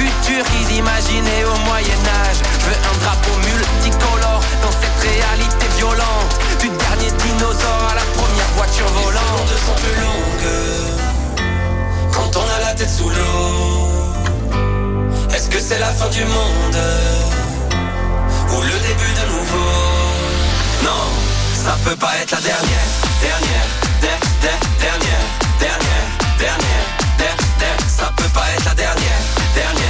futur qu'ils imaginaient au Moyen-Âge. Je veux un drapeau multicolore dans cette réalité violente. Du dernier dinosaure à la première voiture volante. Les sont plus longues quand on a la tête sous l'eau. Est-ce que c'est la fin du monde ou le début de nouveau? Non, ça peut pas être la dernière, dernière, der, der, dernière, dernière, dernière, der, der. Ça peut pas être la dernière, dernière,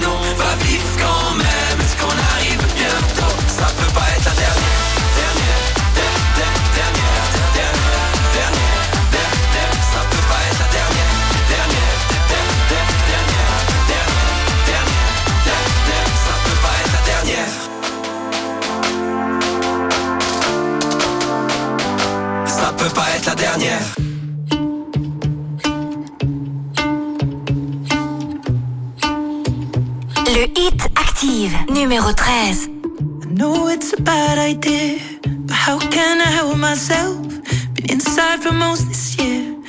Dernière. Le hit active, numéro 13. I know it's a bad idea, but how can I help myself? Been inside for most this year,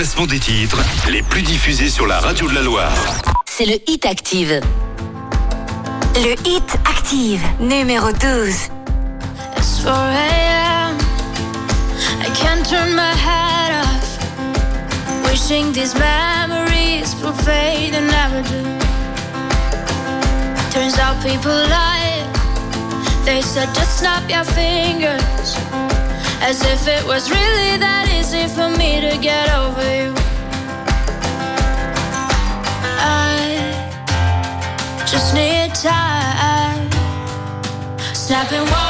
Classement des titres les plus diffusés sur la radio de la Loire. c'est le Hit Active. Le Hit Active, numéro 12. It's 4 a.m. I can't turn my head off. Wishing these memories will fade and never do. Turns out people lie. They said just snap your fingers. As if it was really that easy for me to get over you. I just need time. Snapping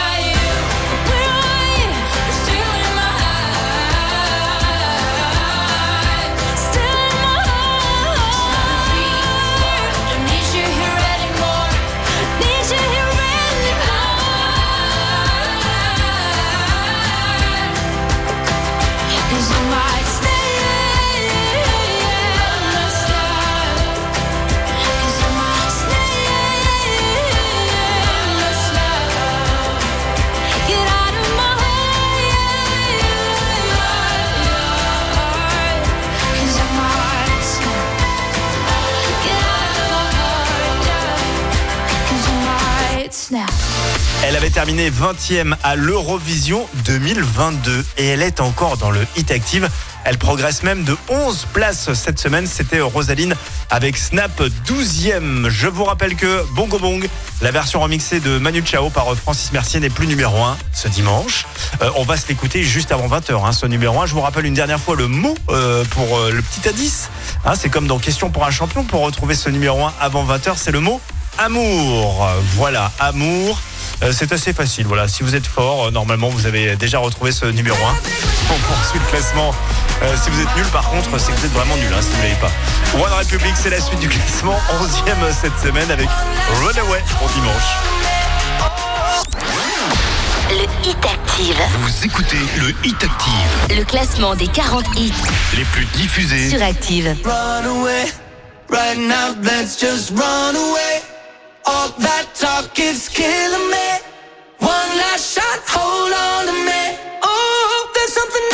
avait terminé 20e à l'Eurovision 2022 et elle est encore dans le Hit Active. Elle progresse même de 11 places cette semaine. C'était Rosaline avec Snap 12e. Je vous rappelle que Bongo Bong, la version remixée de Manu Chao par Francis Mercier n'est plus numéro 1 ce dimanche. Euh, on va se l'écouter juste avant 20h, hein, ce numéro 1. Je vous rappelle une dernière fois le mot euh, pour euh, le petit indice. Hein, c'est comme dans Question pour un champion. Pour retrouver ce numéro 1 avant 20h, c'est le mot amour. Voilà, amour. Euh, c'est assez facile. Voilà, si vous êtes fort, euh, normalement vous avez déjà retrouvé ce numéro 1. On poursuit le classement. Euh, si vous êtes nul, par contre, c'est que vous êtes vraiment nul. Hein, si vous ne l'avez pas. One Republic, c'est la suite du classement. 11e cette semaine avec Runaway pour dimanche. Le Hit Active. Vous écoutez le Hit Active, Le classement des 40 hits les plus diffusés. sur Active. Run away, right now, let's just run away. All that talk is killing me. One last shot, hold on to me. Oh, there's something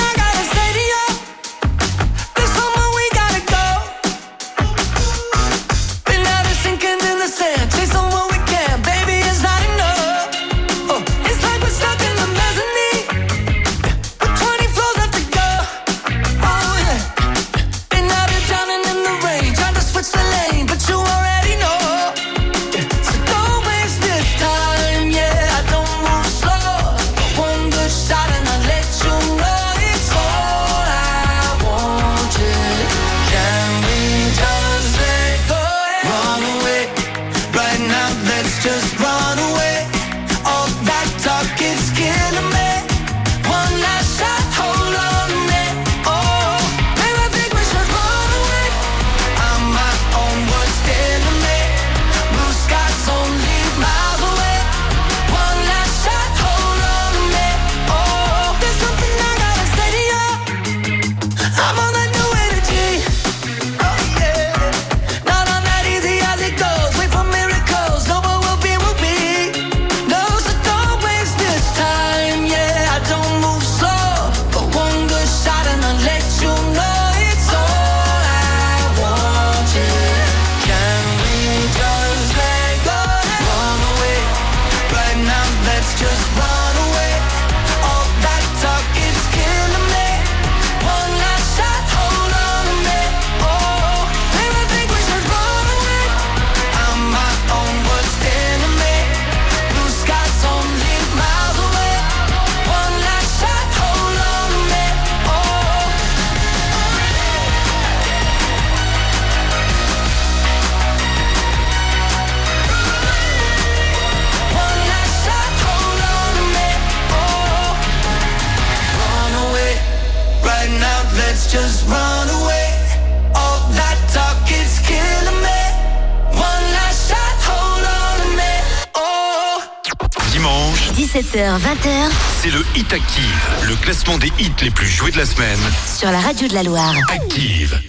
17h, 20h c'est le Hit Active, le classement des hits les plus joués de la semaine. sur la radio de la Loire. Active.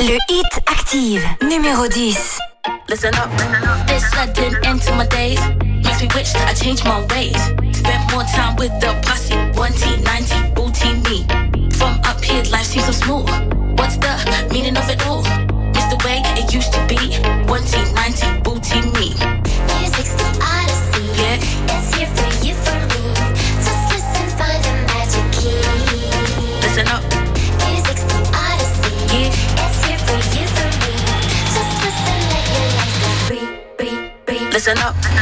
Le hit active, numéro 10. Listen up. This sudden end to my days makes me wish I changed my ways. Spent more time with the posse. 1T, 90, booty me. From up here, life seems so smooth. What's the meaning of it all? It's the way it used to be. 1T, 90, booty me. Music's the odyssey. Yeah. It's here for you, for me. Just listen, find the magic key. Listen up. Music's the odyssey. Yeah. It's here for you, for me. Just listen, let your life free, free, free. Listen up.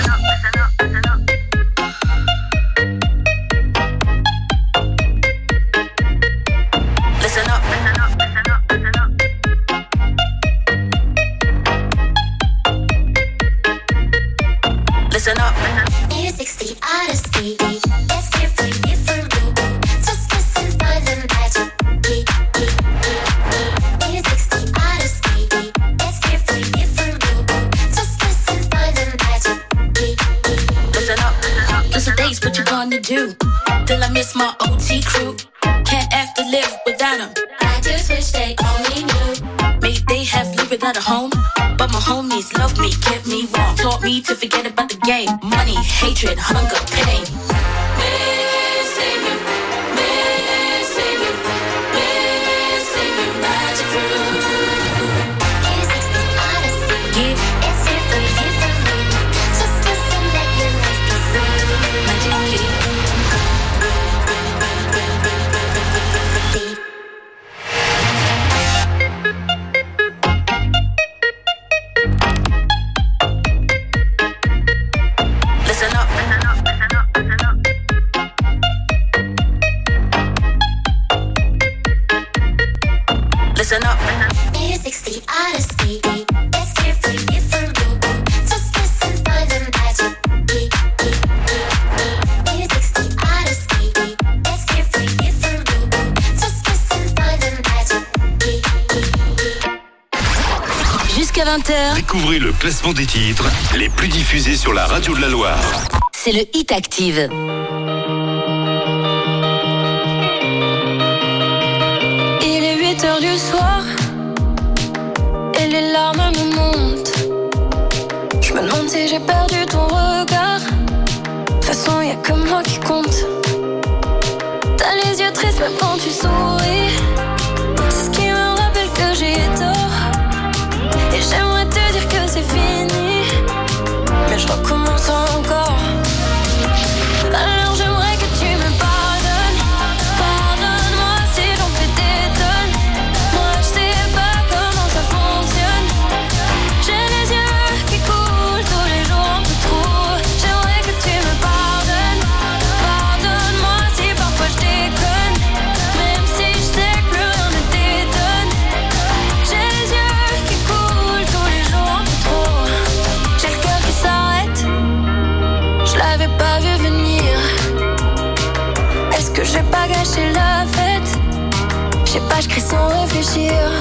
Do? Till I miss my OT crew. Can't have to live without them. I just wish they only knew. May they have lived without a home. But my homies love me, kept me warm. Taught me to forget about the game. Money, hatred, hunger, pain. Découvrez le classement des titres les plus diffusés sur la radio de la Loire. c'est le hit active. Il est 8 heures du soir et les larmes me montent. Je me demande si j'ai perdu ton regard. De toute façon, y a que moi qui compte. T'as les yeux tristes même quand tu souris. Encore. Sais pas, je crie sans réfléchir.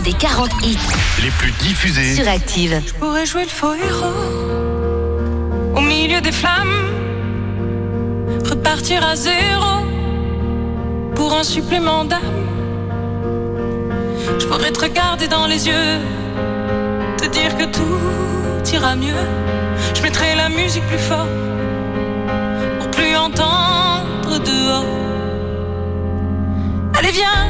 Classement des 40 hits Les plus diffusés. sur Active. Je pourrais jouer le faux héros au milieu des flammes, repartir à zéro pour un supplément d'âme. Je pourrais te regarder dans les yeux, te dire que tout ira mieux. Je mettrai la musique plus fort pour plus entendre dehors. Allez, viens,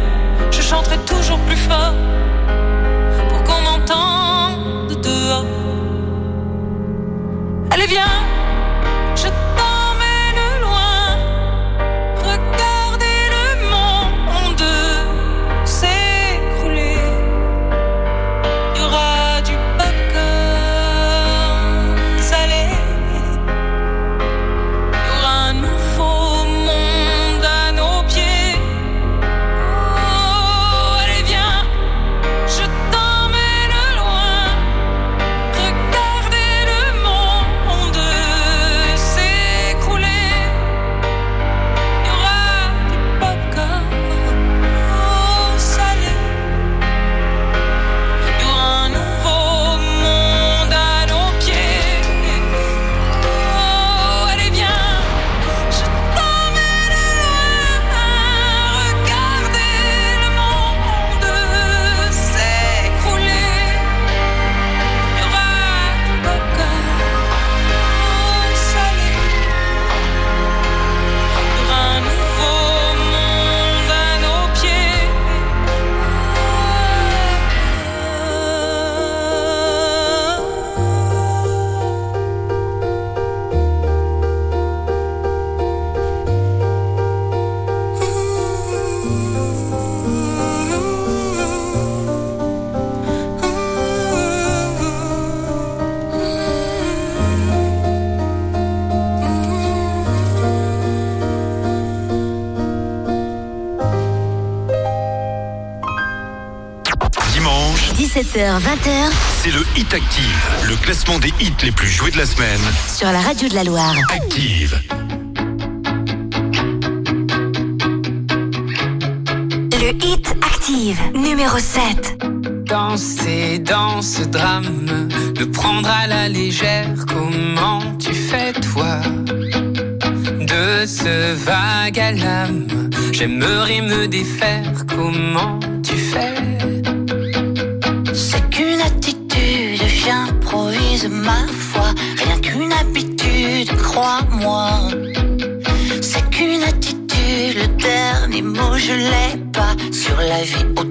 Je chanterai toujours plus fort. Pour qu'on m'entende dehors. Allez, viens. Hit Active, le classement des hits les plus joués de la semaine. sur la radio de la Loire. Active. Le hit Active, numéro 7. Danser dans ce drame, le prendre à la légère, comment tu fais toi? De ce vague à l'âme, j'aimerais me défaire, comment la vie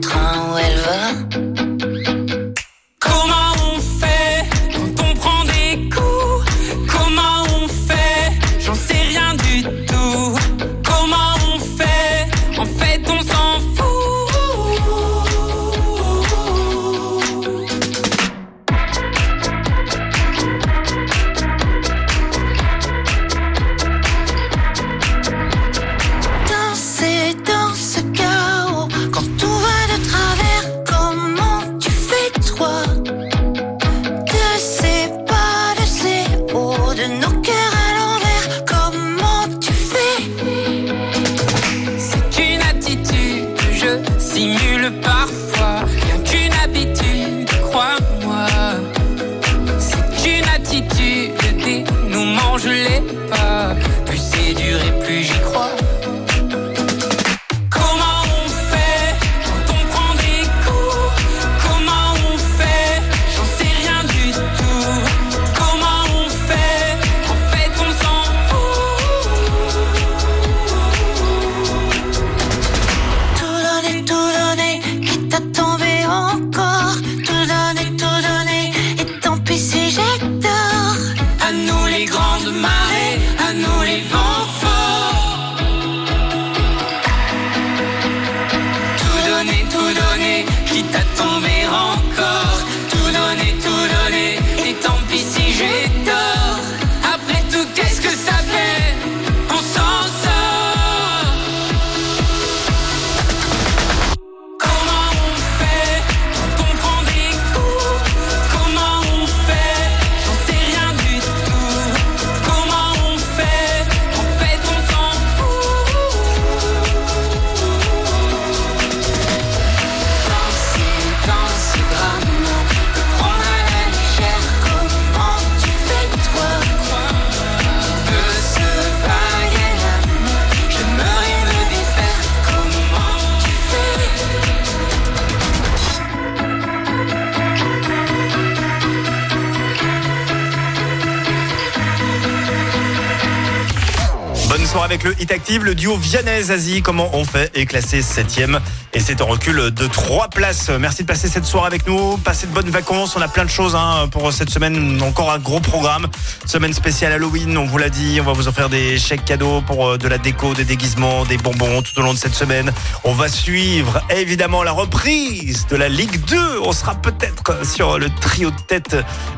avec le Hit Active, le duo Vianney-Zazie. Comment on fait est classé 7ème et c'est en recul de 3 places. Merci de passer cette soirée avec nous. Passez de bonnes vacances. On a plein de choses hein, pour cette semaine. Encore un gros programme. Semaine spéciale Halloween, on vous l'a dit. On va vous offrir des chèques cadeaux pour euh, de la déco, des déguisements, des bonbons tout au long de cette semaine. On va suivre évidemment la reprise de la Ligue 2. On sera peut-être sur le trio de tête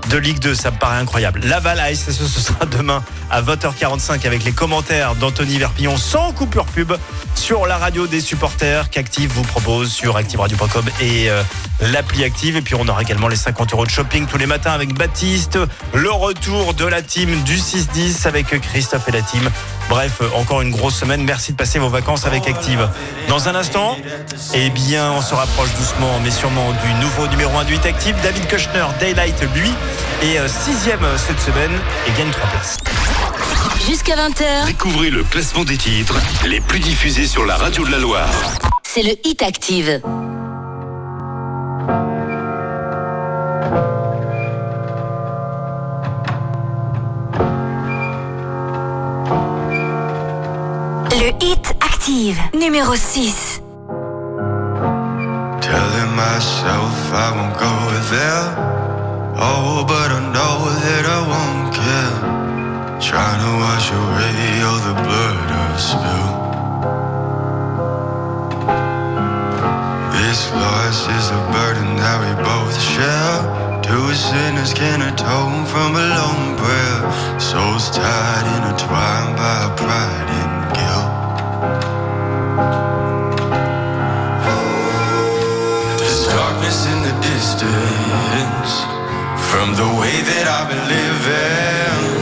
de Ligue 2. Ça me paraît incroyable. Laval Ice, ce sera demain à 20h45 avec les commentaires d'Anthony Verpillon sans coupure pub sur la radio des supporters qu'Active vous propose sur activeradio.com et euh, l'appli Active. Et puis on aura également les 50 euros de shopping tous les matins avec Baptiste, le retour de la team du 6-10 avec Christophe et la team. Bref, euh, encore une grosse semaine. Merci de passer vos vacances avec Active. Dans un instant, eh bien, on se rapproche doucement, mais sûrement du nouveau numéro 1 du 8 Active. David Kushner, Daylight, lui, est euh, sixième cette semaine et gagne 3 places. Jusqu'à 20h, Découvrez le classement des titres les plus diffusés sur la radio de la Loire. c'est le Hit Active. Le Hit Active, numéro 6. Telling myself I won't go there. Oh, but I know that I won't care. Trying to wash away all the blood I've spilled. This loss is a burden that we both share. Two sinners can atone from a lone prayer. Souls tied, intertwined by pride and guilt. There's darkness in the distance from the way that I've been living,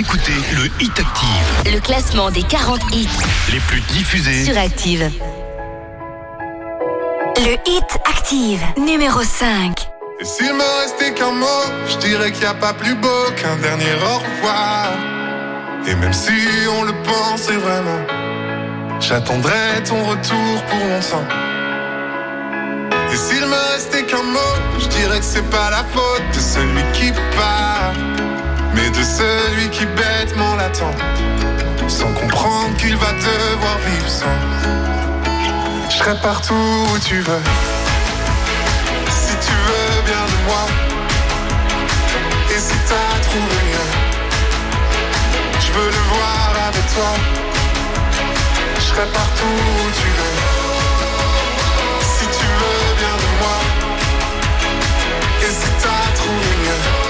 Écoutez le Hit Active, Le classement des 40 hits les plus diffusés. sur Active. Le Hit Active, numéro 5. Et s'il me restait qu'un mot, je dirais qu'il n'y a pas plus beau qu'un dernier au revoir. Et même si on le pensait vraiment, j'attendrai ton retour pour longtemps. Et s'il me restait qu'un mot, je dirais que c'est pas la faute de celui qui part, mais de celui qui bêtement l'attend, sans comprendre qu'il va devoir vivre sans. Je serai partout où tu veux. Si tu veux bien de moi Et si t'as trouvé mieux Je veux le voir avec toi Je serai partout où tu veux Si tu veux bien de moi Et si t'as trouvé mieux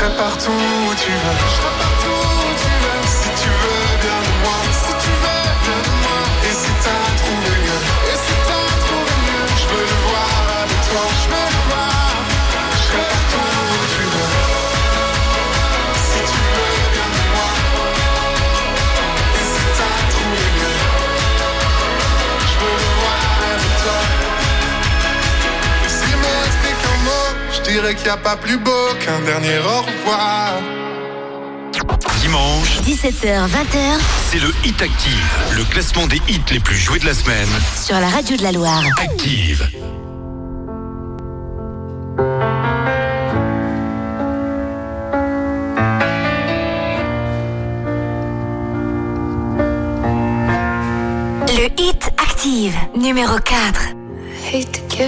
serai partout où tu veux. Je serai partout où tu veux. Si tu veux bien de moi. Si tu veux bien de moi. Et si t'as trouvé mieux. Et si t'as trouvé mieux. Je veux le voir avec toi. Dirais qu'il n'y a pas plus beau qu'un dernier au revoir. Dimanche, 17h, 20h c'est le Hit Active, le classement des hits les plus joués de la semaine. sur la radio de la Loire. Active.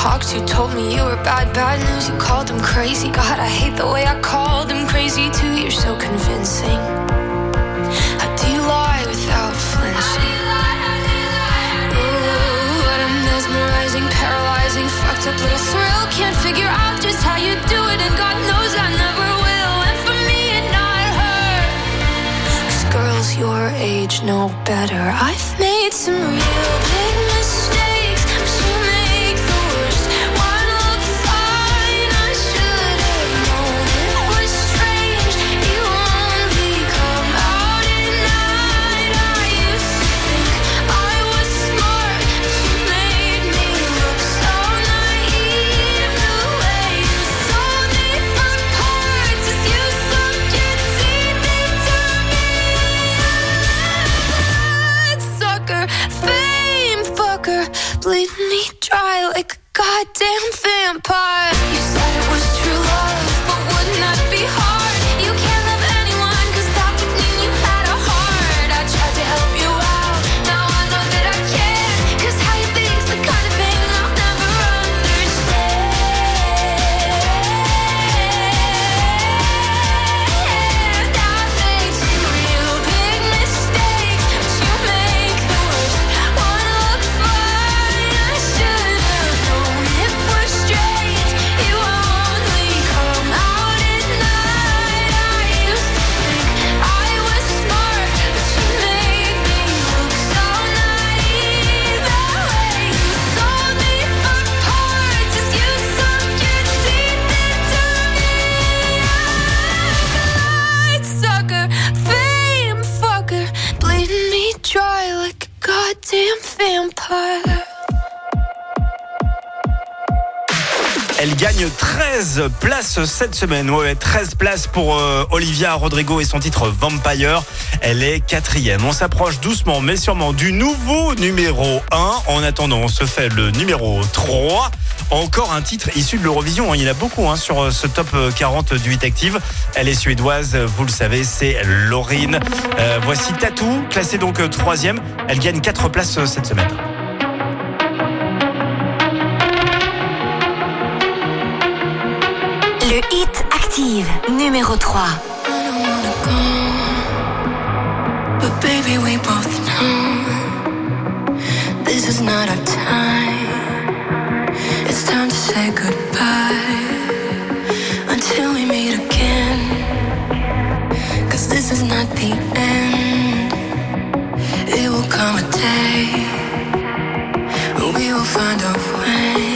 talked to told me you were bad, bad news. You called them crazy. God, I hate the way I called them crazy too. You're so convincing. How do you lie without flinching? Ooh, but I'm mesmerizing, paralyzing, fucked up little thrill. Can't figure out just how you do it, and God knows I never will. And for me, and not her. Cause girls your age know better. I've made some real goddamn vampire. Gagne 13 places cette semaine. Ouais, 13 places pour euh, Olivia Rodrigo et son titre Vampire. Elle est quatrième. On s'approche doucement mais sûrement du nouveau numéro 1. En attendant, on se fait le numéro 3. Encore un titre issu de l'Eurovision. Il y en a beaucoup hein, sur euh, ce top 40 du 8 Active. Elle est suédoise, vous le savez, c'est Laurine. Euh, voici Tatou, classée donc euh, troisième. Elle gagne 4 places euh, cette semaine. When we will find a way.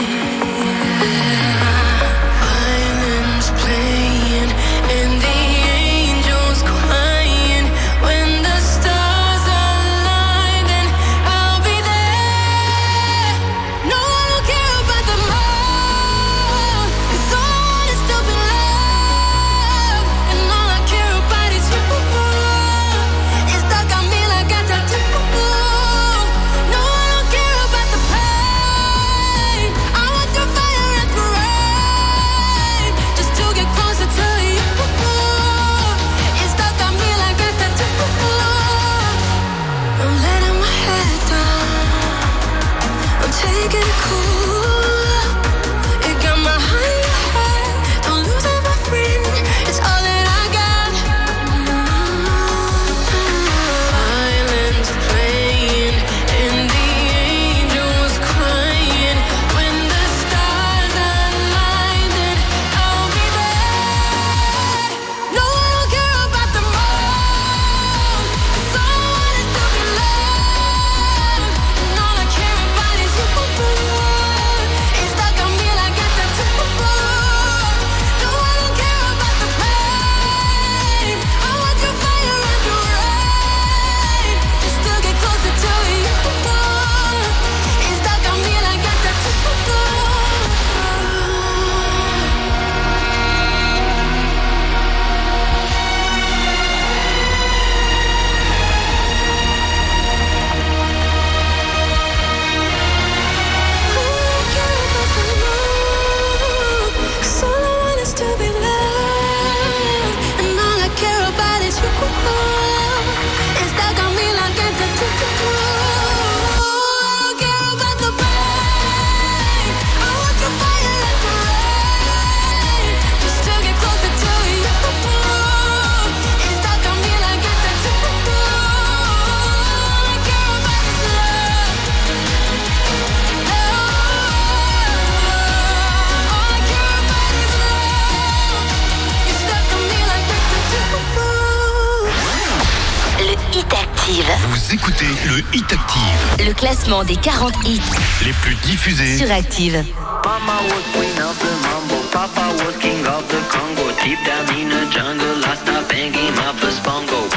Classement des 40 hits Les plus diffusés. sur Active. Mama was queen of the mambo, Papa was king of the Congo. Deep down in the jungle, I started banging my first bongo.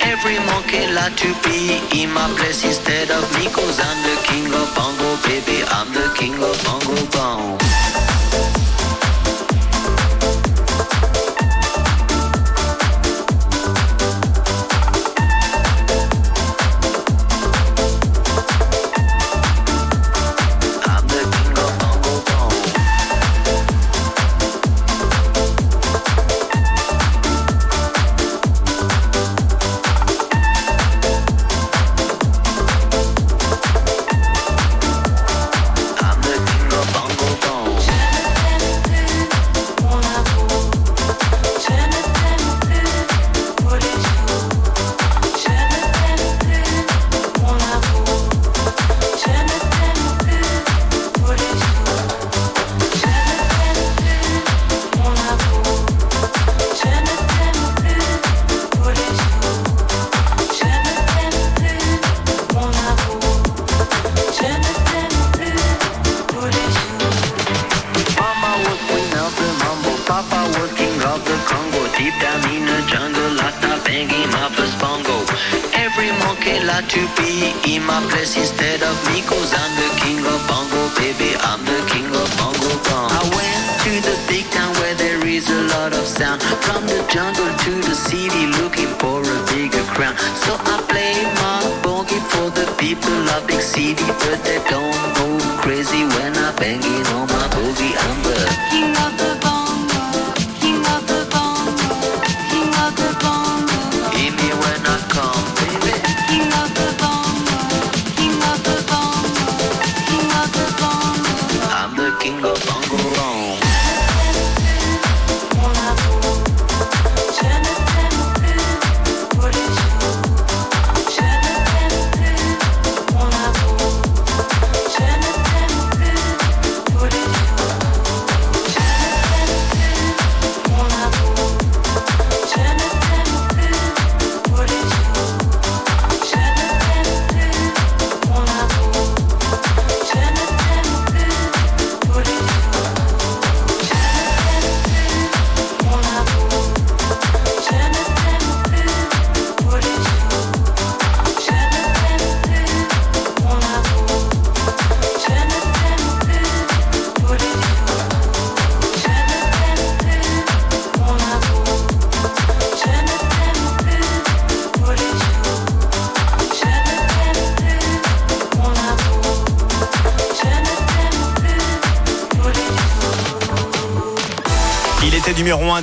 Every monkey like to be in my place instead of me, cause I'm the king of bongo, baby. I'm the king of bongo bong.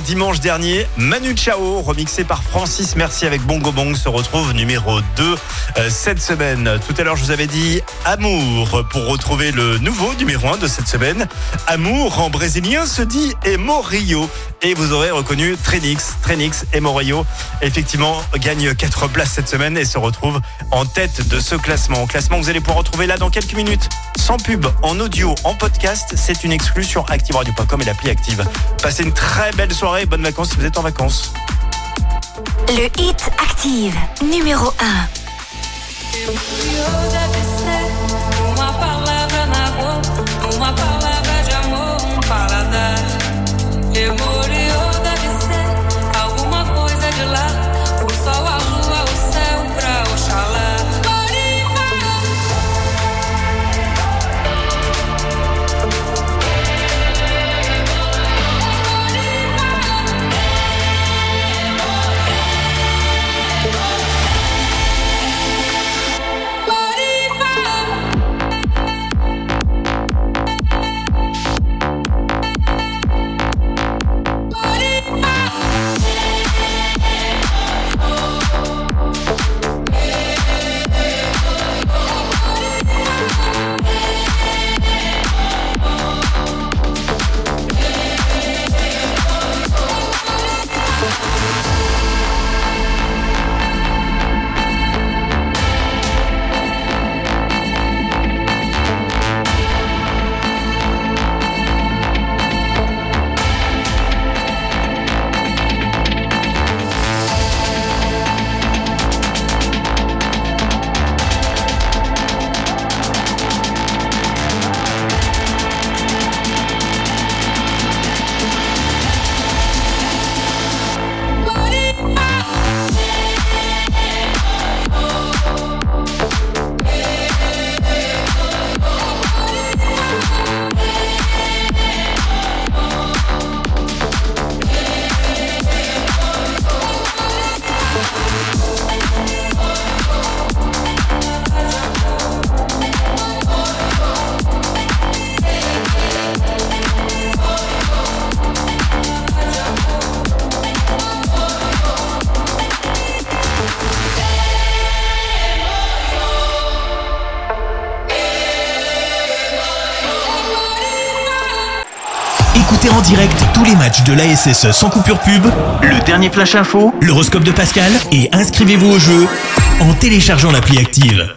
Dimanche dernier. Manu Chao, remixé par Francis Merci avec Bongo Bong, se retrouve numéro 2 euh, cette semaine. Tout à l'heure, je vous avais dit Amour pour retrouver le nouveau numéro 1 de cette semaine. Amour en brésilien se dit Emorio. Et vous aurez reconnu Trenix. Trenix et Morio, effectivement, gagne 4 places cette semaine et se retrouve en tête de ce classement. Classement que vous allez pouvoir retrouver là dans quelques minutes. Sans pub, en audio, en podcast. C'est une exclue sur activeradio.com et l'appli Active. Passez une très belle soirée et bonnes vacances si vous êtes en vacances. Le hit Active, numéro 1. l'ASSE sans coupure pub, le dernier flash info, l'horoscope de Pascal et inscrivez-vous au jeu en téléchargeant l'appli active.